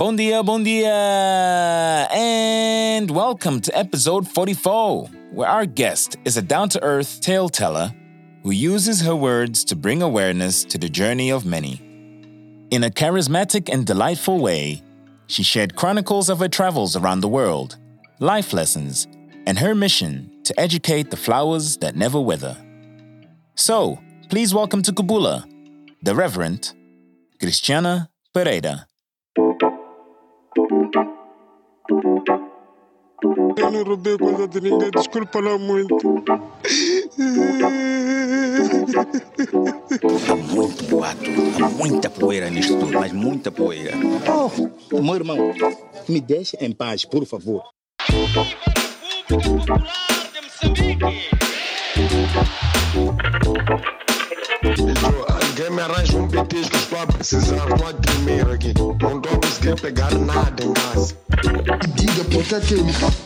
Bon dia, bon dia, and welcome to episode 44, where our guest is a down to earth tale teller who uses her words to bring awareness to the journey of many. In a charismatic and delightful way, she shared chronicles of her travels around the world, life lessons, and her mission to educate the flowers that never wither. So, please welcome to Kubula, the Reverend Cristiana Pereira. Eu não roubei coisa de ninguém, desculpa lá muito. Há muito boato, há muita poeira nisto tudo, mas muita poeira. Oh, meu irmão, me deixe em paz, por favor. Alguém me arranja um petisco, estou a precisar, a tremer aqui. Não estou a conseguir pegar nada em casa. Diga por que que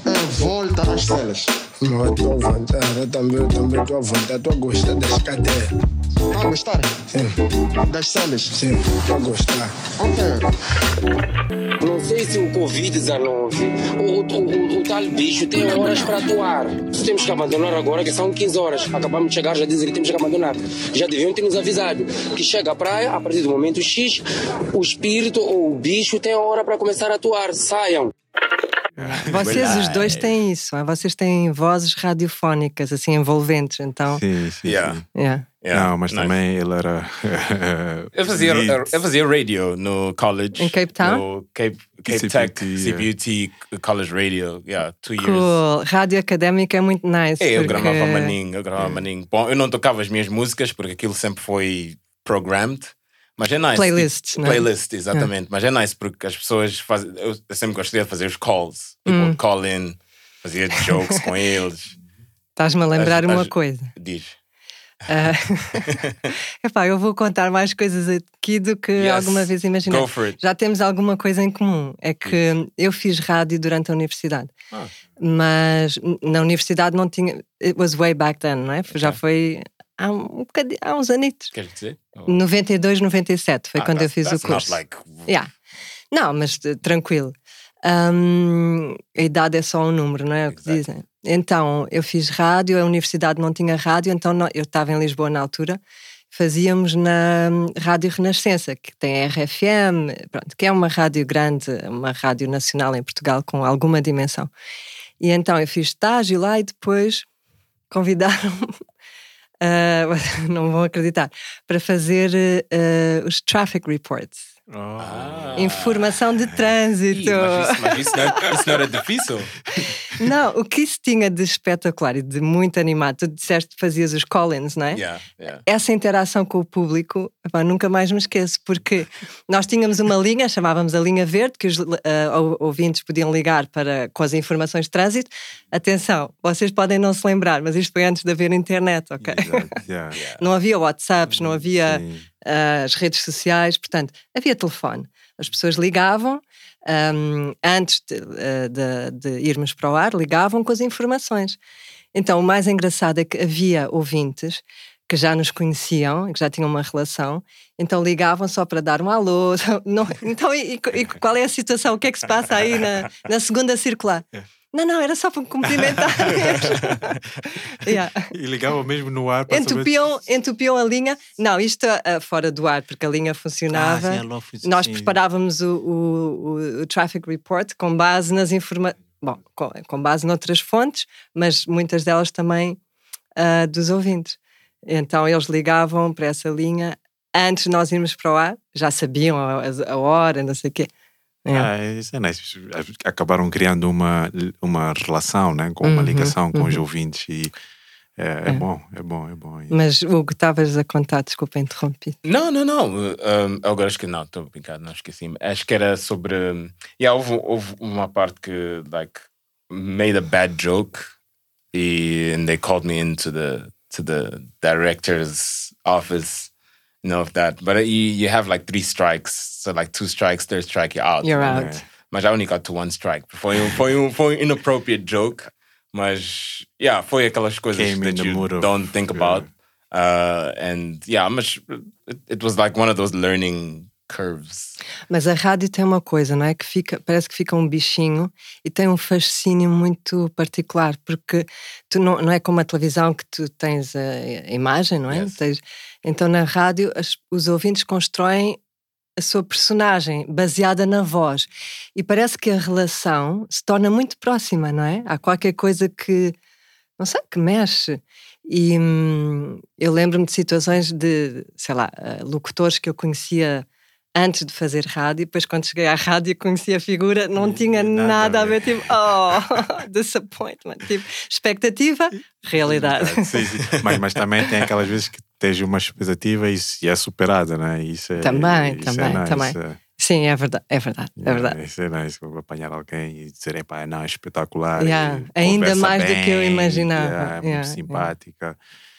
é, volta às celas. Não, eu tô à vontade, eu também, também à vontade, tô a gostar das cadeiras. Tá a gostar Sim, das celas? sim, tô a gostar. Ok. Não sei se o Covid-19, o, o, o, o tal bicho tem horas para atuar. Temos que abandonar agora, que são 15 horas. Acabamos de chegar, já dizem que temos que abandonar. Já deviam ter nos avisado que chega à praia, a partir do momento X, o espírito ou o bicho tem hora para começar a atuar. Saiam. Vocês os dois têm isso, ah, vocês têm vozes radiofónicas, assim, envolventes, então. Sim, sim. Yeah. sim. Yeah. Yeah, Não, mas nice. também ele era. Eu fazia, eu fazia radio no college. Em Cape Town? No Cape, Cape CPUT, Tech, yeah. CPUT College Radio. Yeah, two years. Cool. Rádio académica é muito nice. É, eu porque... gravava maninho, eu gravava maninho. Bom, eu não tocava as minhas músicas porque aquilo sempre foi programmed. Mas é nice. Playlists, Tipo, não é? Playlist, exatamente. Mas é nice porque as pessoas fazem. Eu, sempre gostei de fazer os calls. Tipo, Hum. call in, fazia jokes com eles. Estás-me a lembrar As- uma as- coisa. Diz. Ah, epá, eu vou contar mais coisas aqui do que Yes. alguma vez imaginei. Go for it. Já temos alguma coisa em comum. É que eu fiz rádio durante a universidade. Ah. Mas na universidade não tinha. It was way back then, não é? Já foi há, um há uns anitos. Queres dizer? Oh. 92, 97 foi Ah, quando eu that's- fiz o curso. like- Yeah. Não, mas eh, tranquilo. Hum, a idade é só um número, não é o que dizem? Então, eu fiz rádio, a universidade não tinha rádio, então não- eu estava em Lisboa na altura, fazíamos na hum, Rádio Renascença, que tem RFM, pronto, que é uma rádio grande, uma rádio nacional em Portugal com alguma dimensão. E então eu fiz estágio lá e depois convidaram-me, ah, não vão acreditar, para fazer eh, os traffic reports. Ah. Informação de trânsito. Ih, mas isso, mas isso não, é- isso não era difícil? Não, o que isso tinha de espetacular e de muito animado, tu disseste que fazias os call-ins, não é? Yeah, yeah. Essa interação com o público, epá, nunca mais me esqueço, porque nós tínhamos uma linha, chamávamos a linha verde, que os ou- ouvintes podiam ligar para, com as informações de trânsito. Atenção, vocês podem não se lembrar, mas isto foi antes de haver internet, ok? Yeah. Não havia WhatsApps, não havia Sim. ah, as redes sociais, portanto, havia telefone. As pessoas ligavam, ahm, antes de, ah, de- de irmos para o ar, ligavam com as informações. Então, o mais engraçado é que havia ouvintes que já nos conheciam, que já tinham uma relação, então ligavam só para dar um alô. Não- então, e, e- qual é a situação? O que é que se passa aí na, na segunda circular? Não, não, era só para me cumprimentar. Yeah. E ligava mesmo no ar para saber- Entupiam, entupiam a linha. Não, isto ah, fora do ar, porque a linha Ah, funcionava. sim, ela fez- Nós sim. preparávamos o, o, o- traffic report com base nas informações. Bom, com, com base noutras fontes, mas muitas delas também ah, dos ouvintes. Então eles ligavam para essa linha antes de nós irmos para o ar, já sabiam a- a hora, não sei o quê. É. Ah, isso é nice. Acabaram criando uma, uma relação, né? com uma Uhum, ligação com os uhum. ouvintes e é, é bom, é bom, é bom. Mas Hugo, estavas a contar, desculpa, interrompi. Não, não, não. Um, agora acho que não, estou brincando, não esqueci. Acho que era sobre. Yeah, houve, houve uma parte que, like, made a bad joke e and they called me into the to the director's office. You know of that, but you you have like three strikes, so like two strikes, third strike, you're out. You're né? out. Mas I only got to one strike. Foi um, foi foi inappropriate joke, mas yeah, foi aquelas coisas Came in that the you mood of- don't think yeah. about. Uh, and yeah, mas it, it was like one of those learning curves. Mas a rádio tem uma coisa, não é? Que fica, parece que fica um bichinho e tem um fascínio muito particular, porque tu não, não é como a televisão que tu tens a, a imagem, não é? Yes. Tens- então na rádio as- os ouvintes constroem a sua personagem baseada na voz e parece que a relação se torna muito próxima, não é? Há qualquer coisa que não sei, que mexe. E hum, eu lembro-me de situações de, sei lá, eh, locutores que eu conhecia antes de fazer rádio, depois quando cheguei à rádio e conheci a figura, não tinha nada nada, a ver, tipo, oh, disappointment, tipo, expectativa, realidade. Sim, sim. Mas, mas também tem aquelas vezes que tens uma expectativa e, e é superada, né? Isso é, Também, isso também, é nice. também. é. Sim, é verdade, é verdade, é Yeah, verdade. Isso é nice, vou apanhar alguém e dizerem, pá, não, é espetacular. Yeah, ainda mais do que eu bem, imaginava. yeah, é Yeah, muito yeah. simpática. É,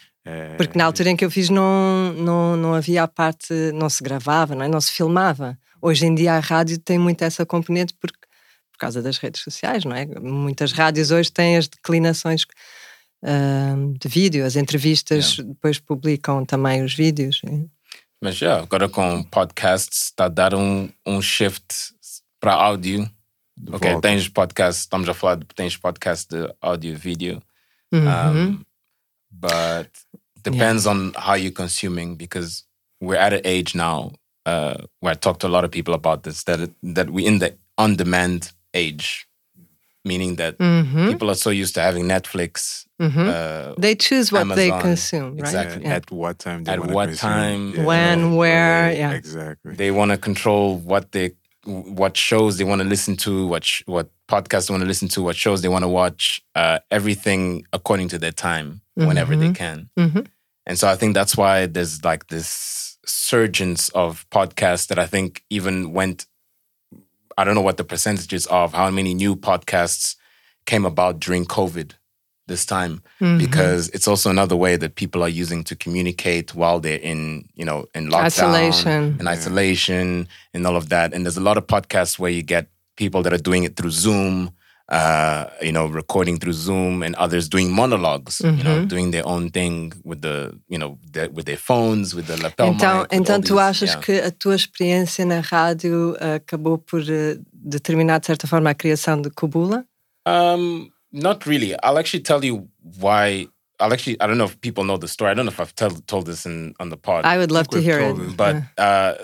Porque na altura em que eu fiz não, não, não havia a parte, não se gravava, não, é? não se filmava. Hoje em dia a rádio tem muito essa componente porque, por causa das redes sociais, não é? Muitas rádios hoje têm as declinações ahm, de vídeo, as entrevistas depois publicam também os vídeos. Mas já, agora com podcasts está a dar um, um shift para áudio. Ok, volta. tens podcast, estamos a falar de tens podcast de áudio e vídeo. Uhum. Um, but depends on how you're consuming because we're at an age now uh, where I talk to a lot of people about this that it, that we're in the on-demand age, meaning that Uhum. people are so used to having Netflix. Uh, They choose what they consume, right? exactly. Yeah. At what time? They At what consume. time, When, where, yeah. Exactly. they want to control what they what shows they want to listen to what sh- what podcasts they want to listen to what shows they want to watch uh, everything according to their time whenever they can. Mhm. and so i think that's why there's like this surgence of podcasts that i think even went i don't know what the percentages of how many new podcasts came about during covid this time Mm-hmm. because it's also another way that people are using to communicate while they're in you know in lockdown Isolation. and isolation and all of that and there's a lot of podcasts where you get people that are doing it through zoom uh, you know recording through zoom and others doing monologues you know Mm-hmm. doing their own thing with the you know the, with their phones with the lapel Então, mic, with então tu these- achas yeah. que a tua experiência na rádio acabou por eh, determinar, de certa forma, a criação de Kubula? Um, not really. I'll actually tell you why. I'll actually. I don't know if people know the story. I don't know if I've tell, told this in on the pod. I would love to hear it. it, but uh,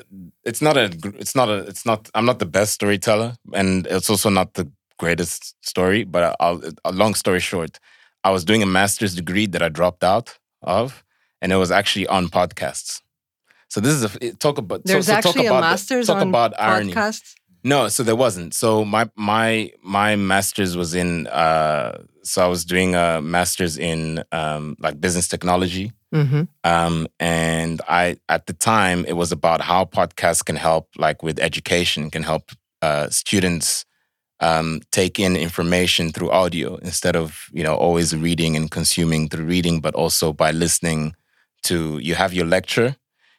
it's not a. It's not a. It's not. I'm not the best storyteller, and it's also not the greatest story. But I'll. A long story short, I was doing a master's degree that I dropped out of, and it was actually on podcasts. So this is a talk about. There's so, talk actually a about the- master's talk on about irony. podcasts. No, so there wasn't. So my my my master's was in uh so I was doing a master's in um like business technology. Mhm. Um and I at the time it was about how podcasts can help like with education, can help uh students um take in information through audio instead of, you know, always reading and consuming through reading, but also by listening to you have your lecture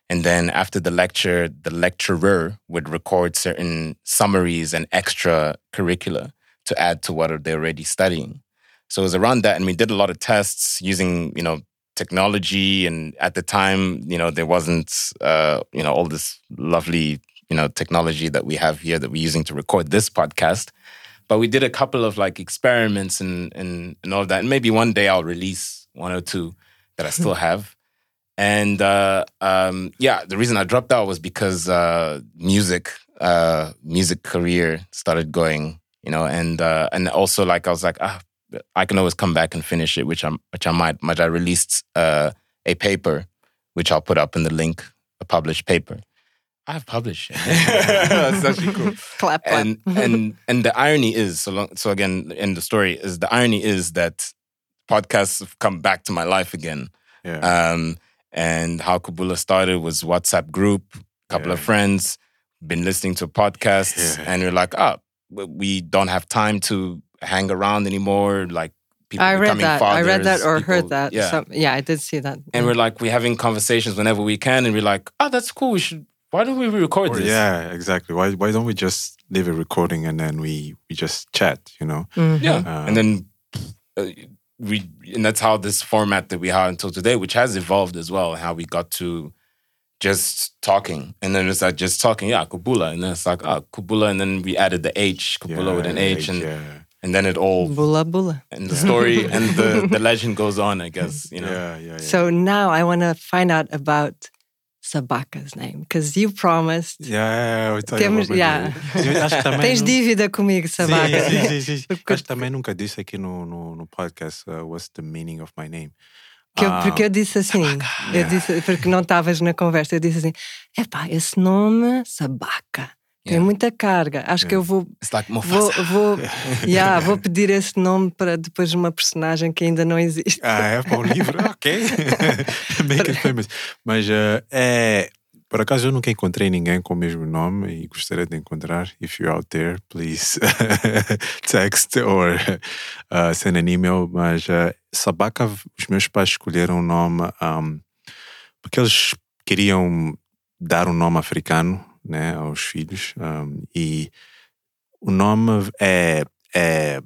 and then after the lecture, the lecturer would record certain summaries and extra curricula to add to what they're already studying. So it was around that, and we did a lot of tests using, you know, technology. And at the time, you know, there wasn't, uh, you know, all this lovely, you know, technology that we have here that we're using to record this podcast. But we did a couple of like experiments and and and all of that. And maybe one day I'll release one or two that I still have. And uh, um, yeah, the reason I dropped out was because uh, music, uh, music career started going, you know, and uh, and also like I was like, ah, I can always come back and finish it, which I'm, which I might. But I released uh, a paper, which I'll put up in the link, a published paper. I've published it. That's actually cool Clap, clap. and and and the irony is so long, so again in the story is the irony is that podcasts have come back to my life again Yeah. um and how Kubula started was whatsapp group couple of friends been listening to podcasts Yeah. and we're like oh we don't have time to hang around anymore like people I read that. fathers I read that or people- heard that. yeah Some- yeah, I did see that. and we're like we're having conversations whenever we can and we're like oh that's cool we should why don't we record Or, this yeah, exactly. Why why don't we just leave a recording and then we we just chat? You know. Mm-hmm. Yeah, Uh, and then uh, we and that's how this format that we have until today, which has evolved as well, how we got to just talking, and then it's like just talking, yeah, Kubula, and then it's like ah, Kubula, and then we added the H, Kubula with an H, and yeah. and then it all Bula bula. and the story and the the legend goes on. I guess you know. Yeah, yeah, yeah. So now I want to find out about Sabaka's name because you promised. Yeah, eu Temos- yeah. Eu acho que também Tens não- dívida comigo, Sabaca. Sim, sim, sim, sim. Porque- Acho que também nunca disse aqui no, no, no podcast uh, what's the meaning of my name. Eu- Ah, porque eu disse assim, eu disse, porque não estavas na conversa, eu disse assim: epá, esse nome, Sabaca, tem Yeah. muita carga. Acho que eu vou, It's like vou, vou, yeah, vou pedir esse nome para depois uma personagem que ainda não existe. Ah, é para o livro? Ok. Make it famous. Mas uh, é. Por acaso eu nunca encontrei ninguém com o mesmo nome e gostaria de encontrar. If you're out there, please text or uh, send an email. Mas uh, Sabaka, os meus pais escolheram o nome um, porque eles queriam dar um nome africano né, aos filhos. um, e o nome é, é,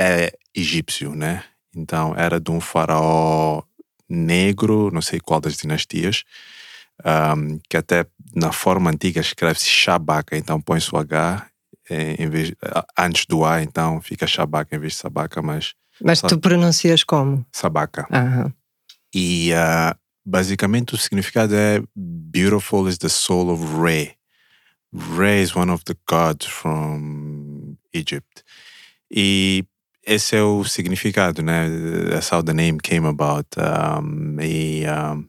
é egípcio, né? Então era de um faraó negro, não sei qual das dinastias, um, que até na forma antiga escreve-se Shabaka, então põe-se o H eh, em vez, antes do A, então fica Shabaka em vez de Sabaka, mas Mas tu pronuncias como? Sabaka. Aham. E ah, basicamente o significado é Beautiful is the soul of Re. Re is one of the gods from Egypt. E esse é o significado, né? That's how the name came about. Um, e, um,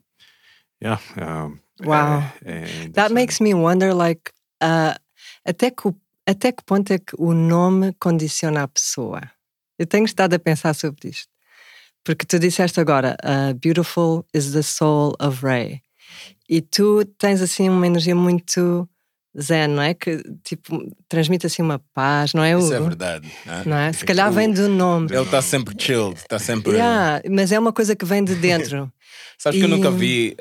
yeah. Um, Wow. é- é That makes me wonder, like, uh, até, que, até que ponto é que o nome condiciona a pessoa? Eu tenho estado a pensar sobre isto. Porque tu disseste agora, uh, beautiful is the soul of Ray. E tu tens assim uma energia muito zen, não é? Que tipo, transmite assim uma paz, não é? Isso é Hugo? verdade. né? Não é? Se calhar vem do nome. Ele está sempre chilled, está sempre. Yeah, mas é uma coisa que vem de dentro. Sabes que eu E- nunca vi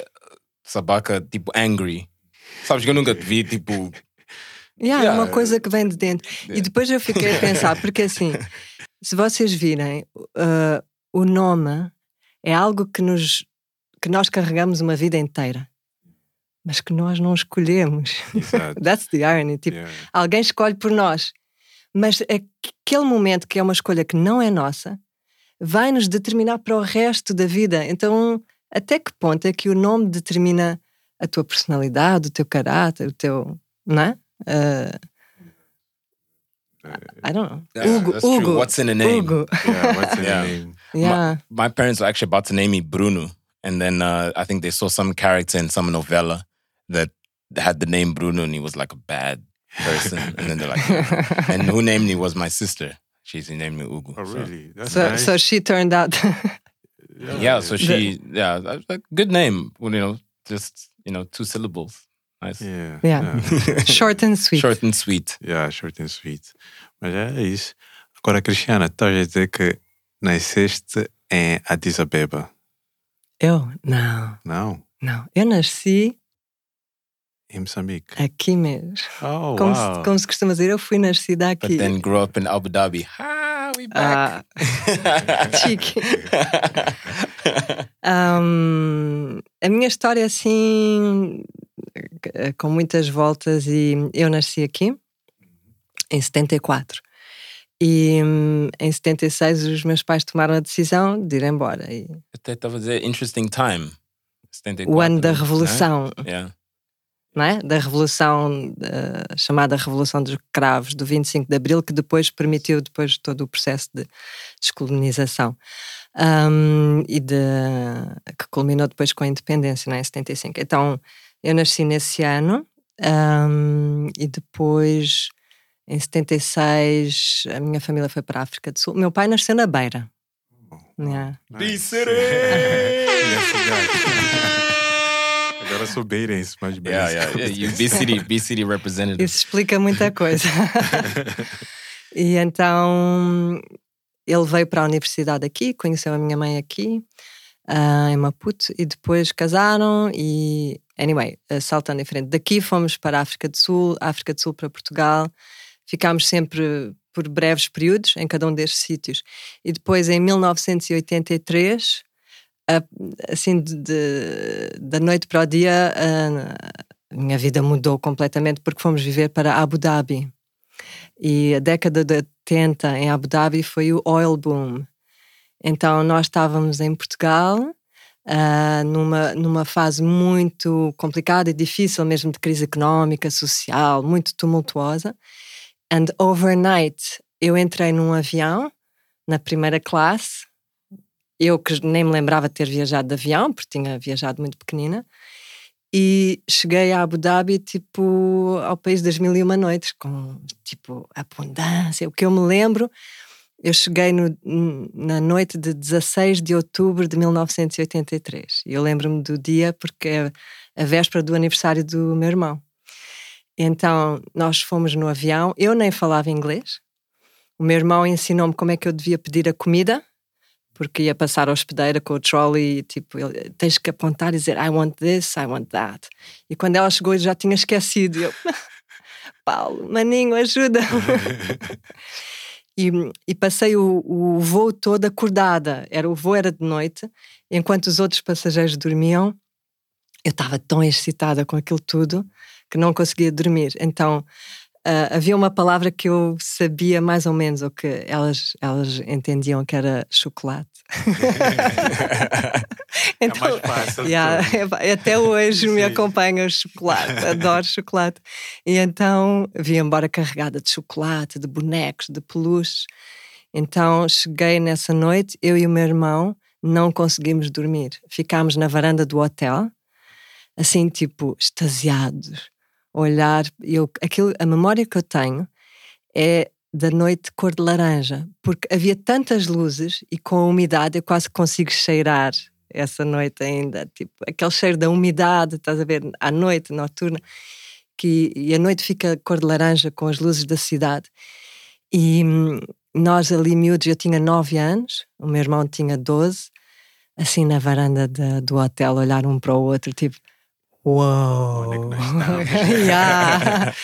Sabaka tipo angry. Sabes que eu nunca te vi tipo. Yeah, É uma Yeah. coisa que vem de dentro. E depois eu fiquei a pensar, porque assim, se vocês virem, uh, o nome é algo que, nos, que nós carregamos uma vida inteira, mas que nós não escolhemos. Exato. That's the irony. Tipo, Yeah. alguém escolhe por nós. Mas é que- aquele momento que é uma escolha que não é nossa vai nos determinar para o resto da vida. Então, até que ponto é que o nome determina a tua personalidade, o teu caráter, o teu. Não é? Uh, I don't know. Yeah, Hugo, that's true. Hugo. What's in a name? Hugo. Yeah, what's in Yeah. the name? Yeah. My parents were actually about to name me Bruno, and then uh, I think they saw some character in some novella that had the name Bruno, and he was like a bad person. and then they're like, and who named me was my sister. She's named me Ugu. Oh, So- really? That's So, nice. so she turned out. yeah, so she, yeah, that's a good name. Well, you know, just you know, two syllables. Nice, yeah. Yeah. short and sweet. short and sweet. Yeah, short and sweet. Mas é isso. Agora, Cristiana, estás a dizer que nasceste em Addis Abeba. Eu? Não, Não, não. Eu nasci em Moçambique. aqui mesmo. Oh, Como, wow. se, como se costuma dizer, eu fui nascida But aqui. then grew up in Abu Dhabi. Ah, we back. Ah, chique. Ahm, a minha história assim, eh, com muitas voltas, e eu nasci aqui em 74. E hum, em 76 os meus pais tomaram a decisão de ir embora. E Até estava a dizer interesting time. 74, o ano da né? Revolução, Yeah. não é? Da Revolução, eh, chamada Revolução dos Cravos, do 25 de Abril, que depois permitiu depois todo o processo de descolonização. Ahm, e de, que culminou depois com a independência, não é? em 75. Então, eu nasci nesse ano ahm, e depois, em 76, a minha família foi para a África do Sul. Meu pai nasceu na Beira. Yeah. Agora sou beirense, mais bem. Yeah, yeah, yeah. You B City, B City representative. Isso explica muita coisa. e então ele veio para a universidade aqui, conheceu a minha mãe aqui, ah, em Maputo, e depois casaram. E, anyway, saltando em frente, daqui fomos para a África do Sul, África do Sul para Portugal. Ficámos sempre por breves períodos em cada um destes sítios. E depois, em 1983, a- assim, de, de- da noite para o dia, a, minha vida mudou completamente porque fomos viver para Abu Dhabi. E a década de 80 em Abu Dhabi foi o oil boom. Então nós estávamos em Portugal, ah, numa, numa fase muito complicada e difícil, mesmo de crise económica, social, muito tumultuosa. And overnight eu entrei num avião, na primeira classe, eu que nem me lembrava de ter viajado de avião, porque tinha viajado muito pequenina, e cheguei a Abu Dhabi, tipo, ao país das mil e uma noites, com, tipo, abundância. O que eu me lembro, eu cheguei no- na noite de 16 de outubro de 1983. E eu lembro-me do dia porque é a véspera do aniversário do meu irmão. Então, nós fomos no avião, eu nem falava inglês. O meu irmão ensinou-me como é que eu devia pedir a comida, porque ia passar a hospedeira com o trolley e tipo, ele, tens que apontar e dizer I want this, I want that. E quando ela chegou eu já tinha esquecido. E eu, Paulo, maninho, ajuda. e, e passei o, o voo todo acordada. Era, o voo era de noite, enquanto os outros passageiros dormiam, eu estava tão excitada com aquilo tudo que não conseguia dormir. Então ah, havia uma palavra que eu sabia mais ou menos, ou que elas, elas entendiam que era chocolate. Então, é mais fácil. Yeah, é até hoje me acompanha o chocolate, adoro chocolate. E então vim embora carregada de chocolate, de bonecos, de peluches. Então cheguei nessa noite, eu e o meu irmão não conseguimos dormir. Ficámos na varanda do hotel, assim, tipo, extasiados, olhar. Eu, aquilo, a memória que eu tenho é da noite cor de laranja, porque havia tantas luzes e com a umidade eu quase consigo cheirar essa noite ainda, tipo, aquele cheiro da umidade, estás a ver, à noite, noturna, que, e a noite fica cor de laranja com as luzes da cidade. E hum, nós ali miúdos, eu tinha 9 anos, o meu irmão tinha 12, assim na varanda da- do hotel, olhar um para o outro, tipo, Onde é que nós estamos? Yeah.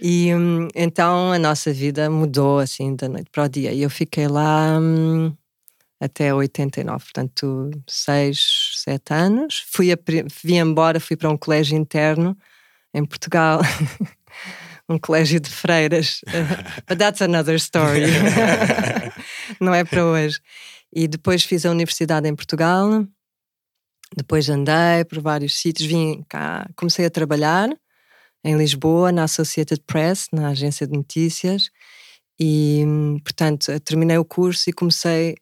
E hum, então a nossa vida mudou assim da noite para o dia. E eu fiquei lá hum, até 89, portanto, 6, 7 anos. Fui, a, vim embora, fui para um colégio interno em Portugal. um colégio de freiras. But that's another story. Não é para hoje. E depois fiz a universidade em Portugal. Depois andei por vários sítios, vim cá, comecei a trabalhar em Lisboa, na Associated Press, na agência de notícias, e portanto terminei o curso e comecei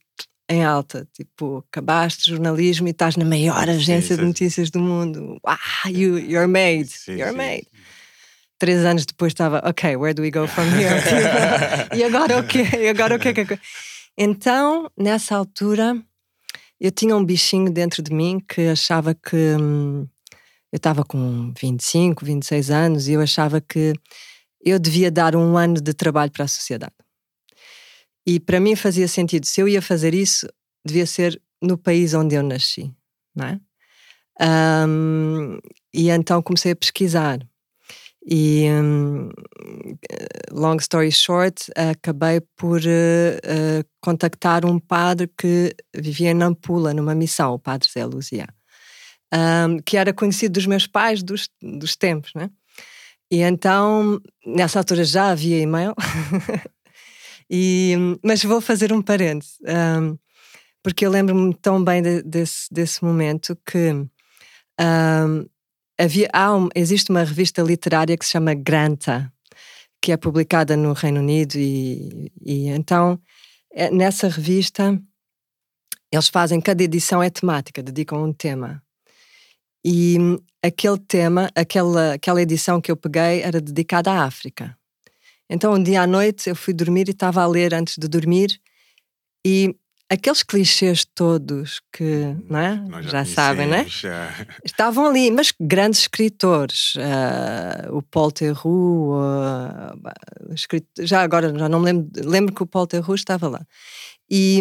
em alta, tipo, acabaste jornalismo e estás na maior agência sim. de notícias do mundo. Ah, you, you're made, Sim, you're sim. made. Três anos depois estava, ok, where do we go from here? E agora o quê? E agora o quê? que- que- Então, nessa altura, eu tinha um bichinho dentro de mim que achava que hum, eu estava com 25, 26 anos e eu achava que eu devia dar um ano de trabalho para a sociedade. E para mim fazia sentido, se eu ia fazer isso, devia ser no país onde eu nasci, não é? Ahm, e então comecei a pesquisar. E, hum, long story short, acabei por eh, eh, contactar um padre que vivia em Nampula, numa missão, o padre Zé Luzia, um, que era conhecido dos meus pais dos, dos tempos, né? E então, nessa altura já havia e-mail, e, mas vou fazer um parêntese, um, porque eu lembro-me tão bem de- desse, desse momento que um, havia, um- existe uma revista literária que se chama Granta, que é publicada no Reino Unido, e, e então eh, nessa revista eles fazem, cada edição é temática, dedicam um tema. E hum, aquele tema, aquela, aquela edição que eu peguei era dedicada à África. Então, um dia à noite eu fui dormir e estava a ler antes de dormir, e aqueles clichês todos que, não é? Nós Já sabem, é? já. Estavam ali, mas grandes escritores, ah, o Paul Theroux, escrito- já agora já não me lembro, lembro que o Paul Theroux estava lá. E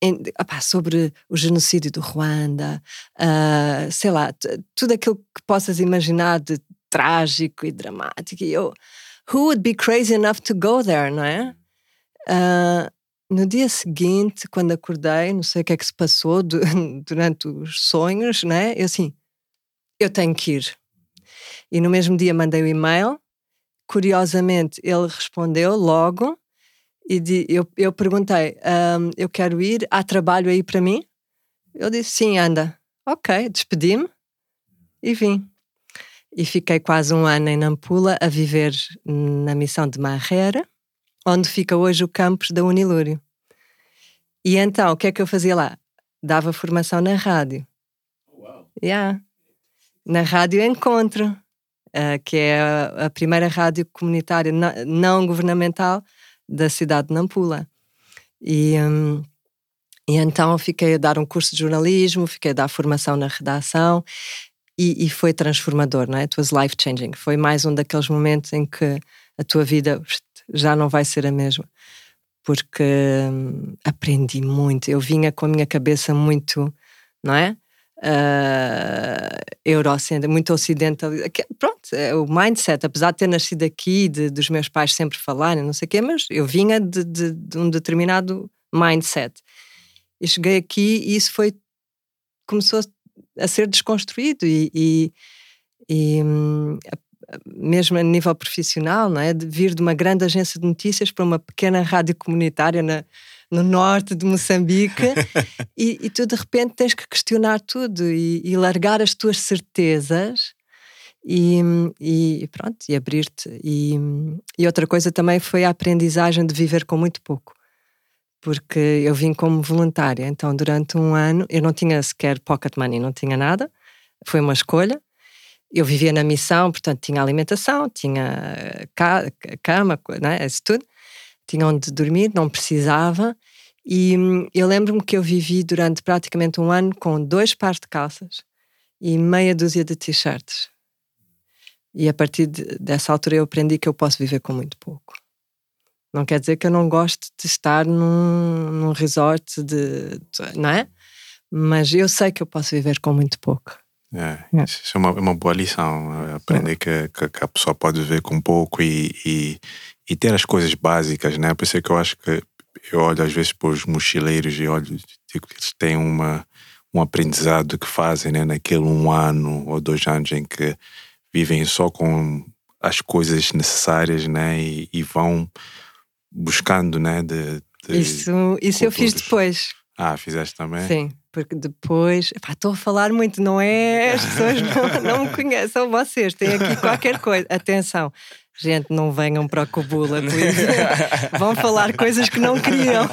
em- opá, sobre o genocídio do Ruanda, ah, sei lá, tudo aquilo que possas imaginar de trágico e dramático. E eu, who would be crazy enough to go there, não é? Ah, no dia seguinte, quando acordei, não sei o que é que se passou du- durante os sonhos, né? Eu assim, eu tenho que ir. E no mesmo dia mandei o e-mail. Curiosamente, ele respondeu logo e di- eu, eu perguntei: "Ahm, Eu quero ir, há trabalho aí para mim? Ele disse: Sim, anda. Ok, despedi-me e vim. E fiquei quase um ano em Nampula a viver na missão de Marrera, onde fica hoje o campus da Unilúrio. E então, o que é que eu fazia lá? Dava formação na rádio. Yeah. Na Rádio Encontro, ah, que é a, a primeira rádio comunitária na- não governamental da cidade de Nampula. E, hum, e então fiquei a dar um curso de jornalismo, fiquei a dar formação na redação e, e foi transformador, não é? It was life changing. Foi mais um daqueles momentos em que a tua vida já não vai ser a mesma. Porque hum, aprendi muito. Eu vinha com a minha cabeça muito, não é? Uh, eurocêntrica, muito ocidental. Pronto, é o mindset, apesar de ter nascido aqui, de, dos meus pais sempre falarem, não sei o quê, mas eu vinha de, de- de um determinado mindset. E cheguei aqui e isso foi. começou a ser desconstruído e. e- e, hum, mesmo a nível profissional, não é? De vir de uma grande agência de notícias para uma pequena rádio comunitária na, no norte de Moçambique e, e tu de repente tens que questionar tudo e, e largar as tuas certezas e, e pronto, e abrir-te. E, e outra coisa também foi a aprendizagem de viver com muito pouco. Porque eu vim como voluntária, então durante um ano eu não tinha sequer pocket money, não tinha nada, foi uma escolha. Eu vivia na missão, portanto tinha alimentação, tinha ca- cama, né, isso tudo, tinha onde dormir, não precisava. E hum, eu lembro-me que eu vivi durante praticamente um ano com dois pares de calças e meia dúzia de t-shirts. E a partir de- dessa altura eu aprendi que eu posso viver com muito pouco. Não quer dizer que eu não gosto de estar num, num resort, de, de- não é? Mas eu sei que eu posso viver com muito pouco. É, É. Isso é uma, é uma boa lição. é Aprender que, que, que a pessoa pode viver com pouco e, e, e ter as coisas básicas, né? Por isso é que eu acho que eu olho às vezes para os mochileiros e olho digo que eles têm uma, um aprendizado que fazem né? naquele um ano ou dois anos em que vivem só com as coisas necessárias né? e, e vão buscando né? de, de Isso, isso eu fiz depois. Ah, fizeste também? Sim, porque depois. Estou a falar muito, não é? As pessoas não, não me conhecem, são vocês. Têm aqui qualquer coisa. Atenção, gente, não venham para a Cobula, please. Vão falar coisas que não queriam.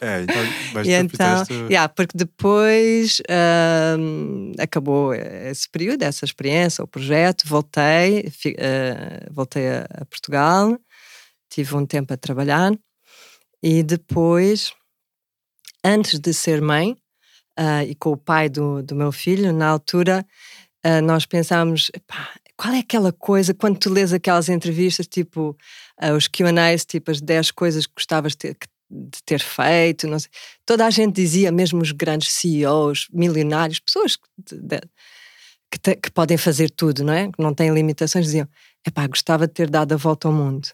É, então, mas E então, fizeste... yeah, porque depois hum, acabou esse período, essa experiência, o projeto, voltei, fi- eh, voltei a, a Portugal, tive um tempo a trabalhar e depois, antes de ser mãe, ah, e com o pai do, do meu filho, na altura, ah, nós pensámos, "Epá, qual é aquela coisa, quando tu lês aquelas entrevistas, tipo ah, os Q&As, tipo as 10 coisas que gostavas ter, de ter feito, não sei. toda a gente dizia, mesmo os grandes CEOs, milionários, pessoas que, de- que, te- que podem fazer tudo, não é? Que não têm limitações, diziam, epá, gostava de ter dado a volta ao mundo.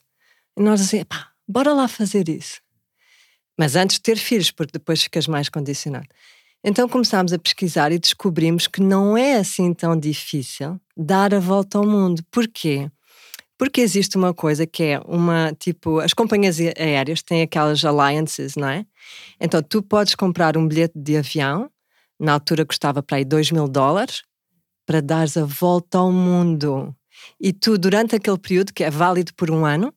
E nós assim, epá, bora lá fazer isso. Mas antes de ter filhos, porque depois ficas mais condicionado. Então começámos a pesquisar e descobrimos que não é assim tão difícil dar a volta ao mundo. Porquê? Porque existe uma coisa que é uma, tipo, as companhias aéreas têm aquelas alliances, não é? Então tu podes comprar um bilhete de avião, na altura custava para aí 2 mil dólares, para dares a volta ao mundo. E tu, durante aquele período, que é válido por um ano,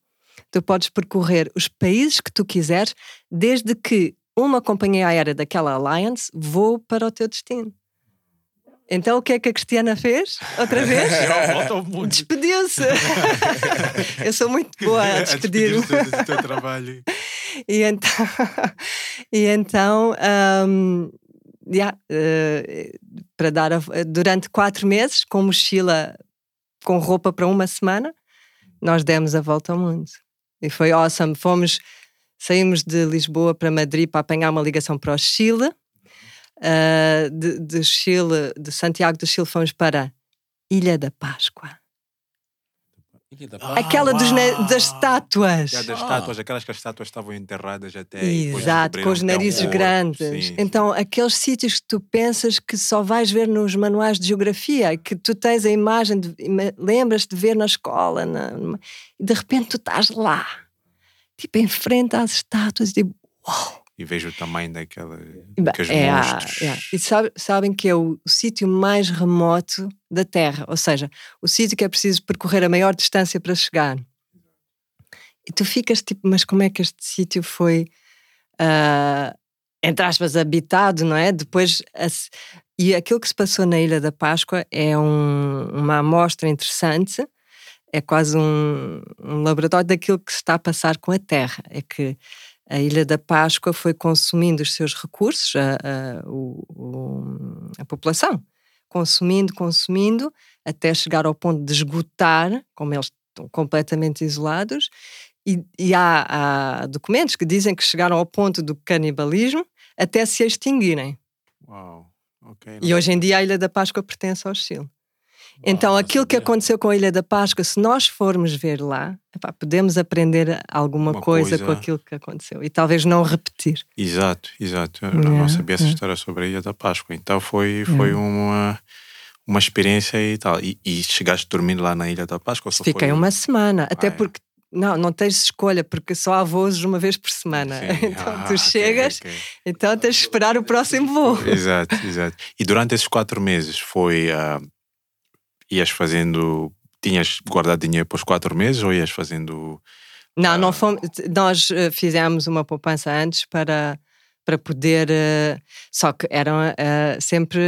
tu podes percorrer os países que tu quiseres, desde que uma companhia aérea daquela alliance voe para o teu destino. Então o que é que a Cristiana fez? Outra vez? Despediu-se. Eu sou muito boa a despedir-me. despedir-te do teu trabalho. E então, e então um, yeah, eh, para dar a- durante quatro meses, com mochila, com roupa para uma semana, nós demos a volta ao mundo. E foi awesome. Fomos, saímos de Lisboa para Madrid para apanhar uma ligação para o Chile. Uh, de, de Chile, de Santiago do Chile, fomos para Ilha da Páscoa. Ah, Aquela dos uau! das estátuas. Já das Ah. estátuas, aquelas que as estátuas estavam enterradas até. Exato, com os é um narizes grandes. Sim, então, aqueles sítios que tu pensas que só vais ver nos manuais de geografia, que tu tens a imagem, de, lembras de ver na escola, na- numa- e de repente tu estás lá, tipo, em frente às estátuas, tipo, uau! E vejo o tamanho daquela. É, ah, monstros. é. E sabe- sabem que é o, o sítio mais remoto da Terra, ou seja, o sítio que é preciso percorrer a maior distância para chegar. E tu ficas tipo, mas como é que este sítio foi, ah, entre aspas, habitado, não é? Depois, e aquilo que se passou na Ilha da Páscoa é um- uma amostra interessante, é quase um, um laboratório daquilo que se está a passar com a Terra. É que a Ilha da Páscoa foi consumindo os seus recursos, a, a- o- a população, consumindo, consumindo, até chegar ao ponto de esgotar, como eles estão completamente isolados, e, e há, há documentos que dizem que chegaram ao ponto do canibalismo até se extinguirem. Uau. Ok. E hoje em dia a Ilha da Páscoa pertence ao Chile. Então, aquilo que aconteceu com a Ilha da Páscoa, se nós formos ver lá, epá, podemos aprender alguma Uma coisa, coisa. com aquilo que aconteceu e talvez não repetir. Exato, exato. Eu Yeah, não sabia essa yeah. história sobre a Ilha da Páscoa. Então foi, foi uma, uma experiência e tal. E, e chegaste dormindo lá na Ilha da Páscoa? Fiquei foi... uma semana, até Ah, é? porque não, não tens escolha, porque só há voos uma vez por semana. Sim. Então Ah, tu chegas, ok. então tens de esperar o próximo voo. Exato, exato. E durante esses quatro meses foi. ah, ias fazendo. Tinhas guardado dinheiro para os quatro meses ou ias fazendo. Não, Ah. não fomos, nós eh, fizemos uma poupança antes para, para poder. eh, Só que eram eh, sempre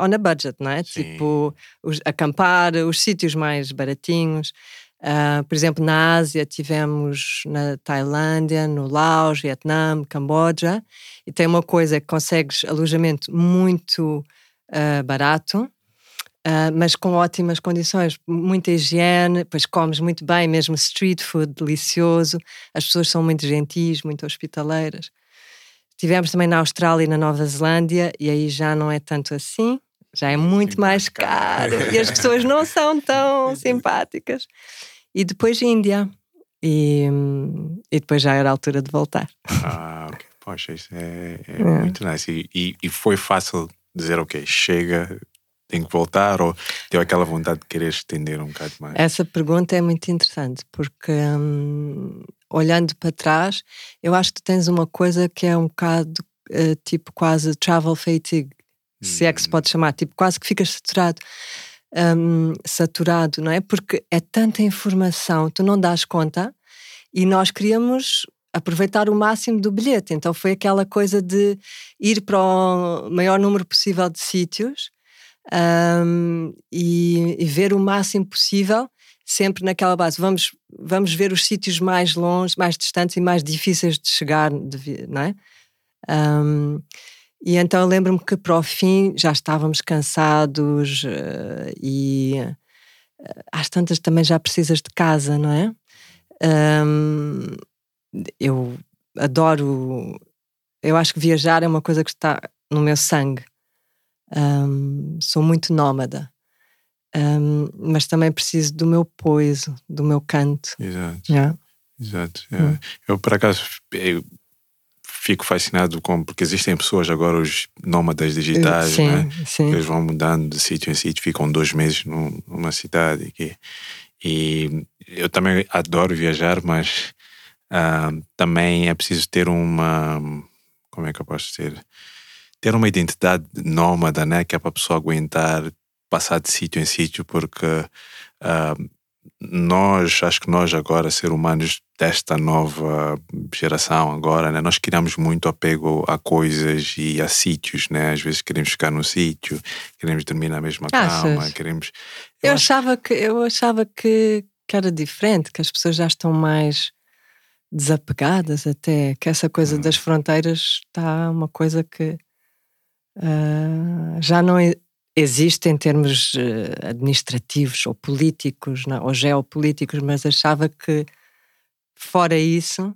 on a budget, não é? Sim. Tipo, os- acampar, os sítios mais baratinhos. Ah, por exemplo, na Ásia tivemos na Tailândia, no Laos, Vietnã, Camboja, e tem uma coisa que consegues alojamento muito ah, barato, ah, mas com ótimas condições, muita higiene, depois comes muito bem, mesmo street food delicioso, as pessoas são muito gentis, muito hospitaleiras. Tivemos também na Austrália e na Nova Zelândia, e aí já não é tanto assim, já é muito mais caro. e as pessoas não são tão simpáticas. E depois Índia, e, e depois já era a altura de voltar. Ah, ok. Poxa, isso é, é muito nice. E, e, e foi fácil dizer, ok, chega, tenho que voltar, ou deu aquela vontade de querer estender um bocado mais? Essa pergunta é muito interessante, porque hum, olhando para trás, eu acho que tu tens uma coisa que é um bocado eh, tipo quase travel fatigue, se é que se pode chamar, tipo quase que ficas saturado. hum, saturado, não é? Porque é tanta informação, tu não dás conta e nós queríamos aproveitar o máximo do bilhete. Então foi aquela coisa de ir para o maior número possível de sítios hum, e, e ver o máximo possível, sempre naquela base. Vamos, vamos ver os sítios mais longe, mais distantes e mais difíceis de chegar, de não é? Hum, e então lembro-me que para o fim já estávamos cansados eh, e eh, às tantas também já precisas de casa, não é? Hum, eu adoro. Eu acho que viajar é uma coisa que está no meu sangue. Hum, sou muito nómada. Hum, mas também preciso do meu poiso, do meu canto. Exato. Yeah. Exato. é. Hum. Eu, por acaso, eu fico fascinado com. Porque existem pessoas agora, os nómadas digitais, sim, né? sim. Eles vão mudando de sítio em sítio, ficam dois meses num- numa cidade. aqui. E eu também adoro viajar, mas ah, também é preciso ter uma. Como é que eu posso dizer? Ter uma identidade nómada, né? Que é para a pessoa aguentar passar de sítio em sítio, porque ah, nós, acho que nós agora, seres humanos desta nova geração agora, né, nós criamos muito apego a coisas e a sítios, né? Às vezes queremos ficar no sítio, queremos dormir na mesma Achas? cama, queremos... Eu, acho- achava, que, eu achava que, que era diferente, que as pessoas já estão mais desapegadas até, que essa coisa Hum. das fronteiras está uma coisa que ah, já não existe em termos eh, administrativos ou políticos não, ou geopolíticos, mas achava que fora isso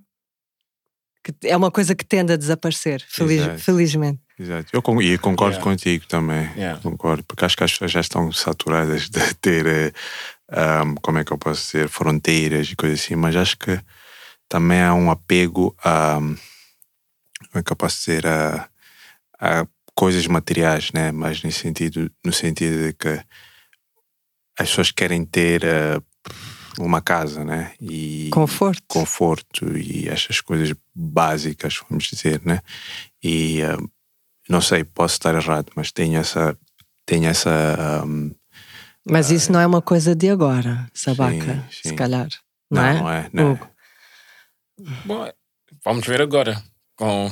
que é uma coisa que tende a desaparecer, feliz- Exato. felizmente. Exato. Eu con- e concordo Yeah. contigo também. Yeah. Concordo, porque acho que as pessoas já estão saturadas de ter eh, ahm, como é que eu posso dizer, fronteiras e coisas assim, mas acho que também há um apego a, como é que eu posso dizer, a, a coisas materiais, né? Mas nesse sentido, no sentido de que as pessoas querem ter ah, uma casa, né? E Conforto. conforto e essas coisas básicas, vamos dizer, né? E ah, não sei, posso estar errado, mas tenho essa, tenho essa ahm, Mas isso não é uma coisa de agora, Sabaca, sim. se calhar. não, Não, é? não é, não é. Bom, vamos ver agora. Com...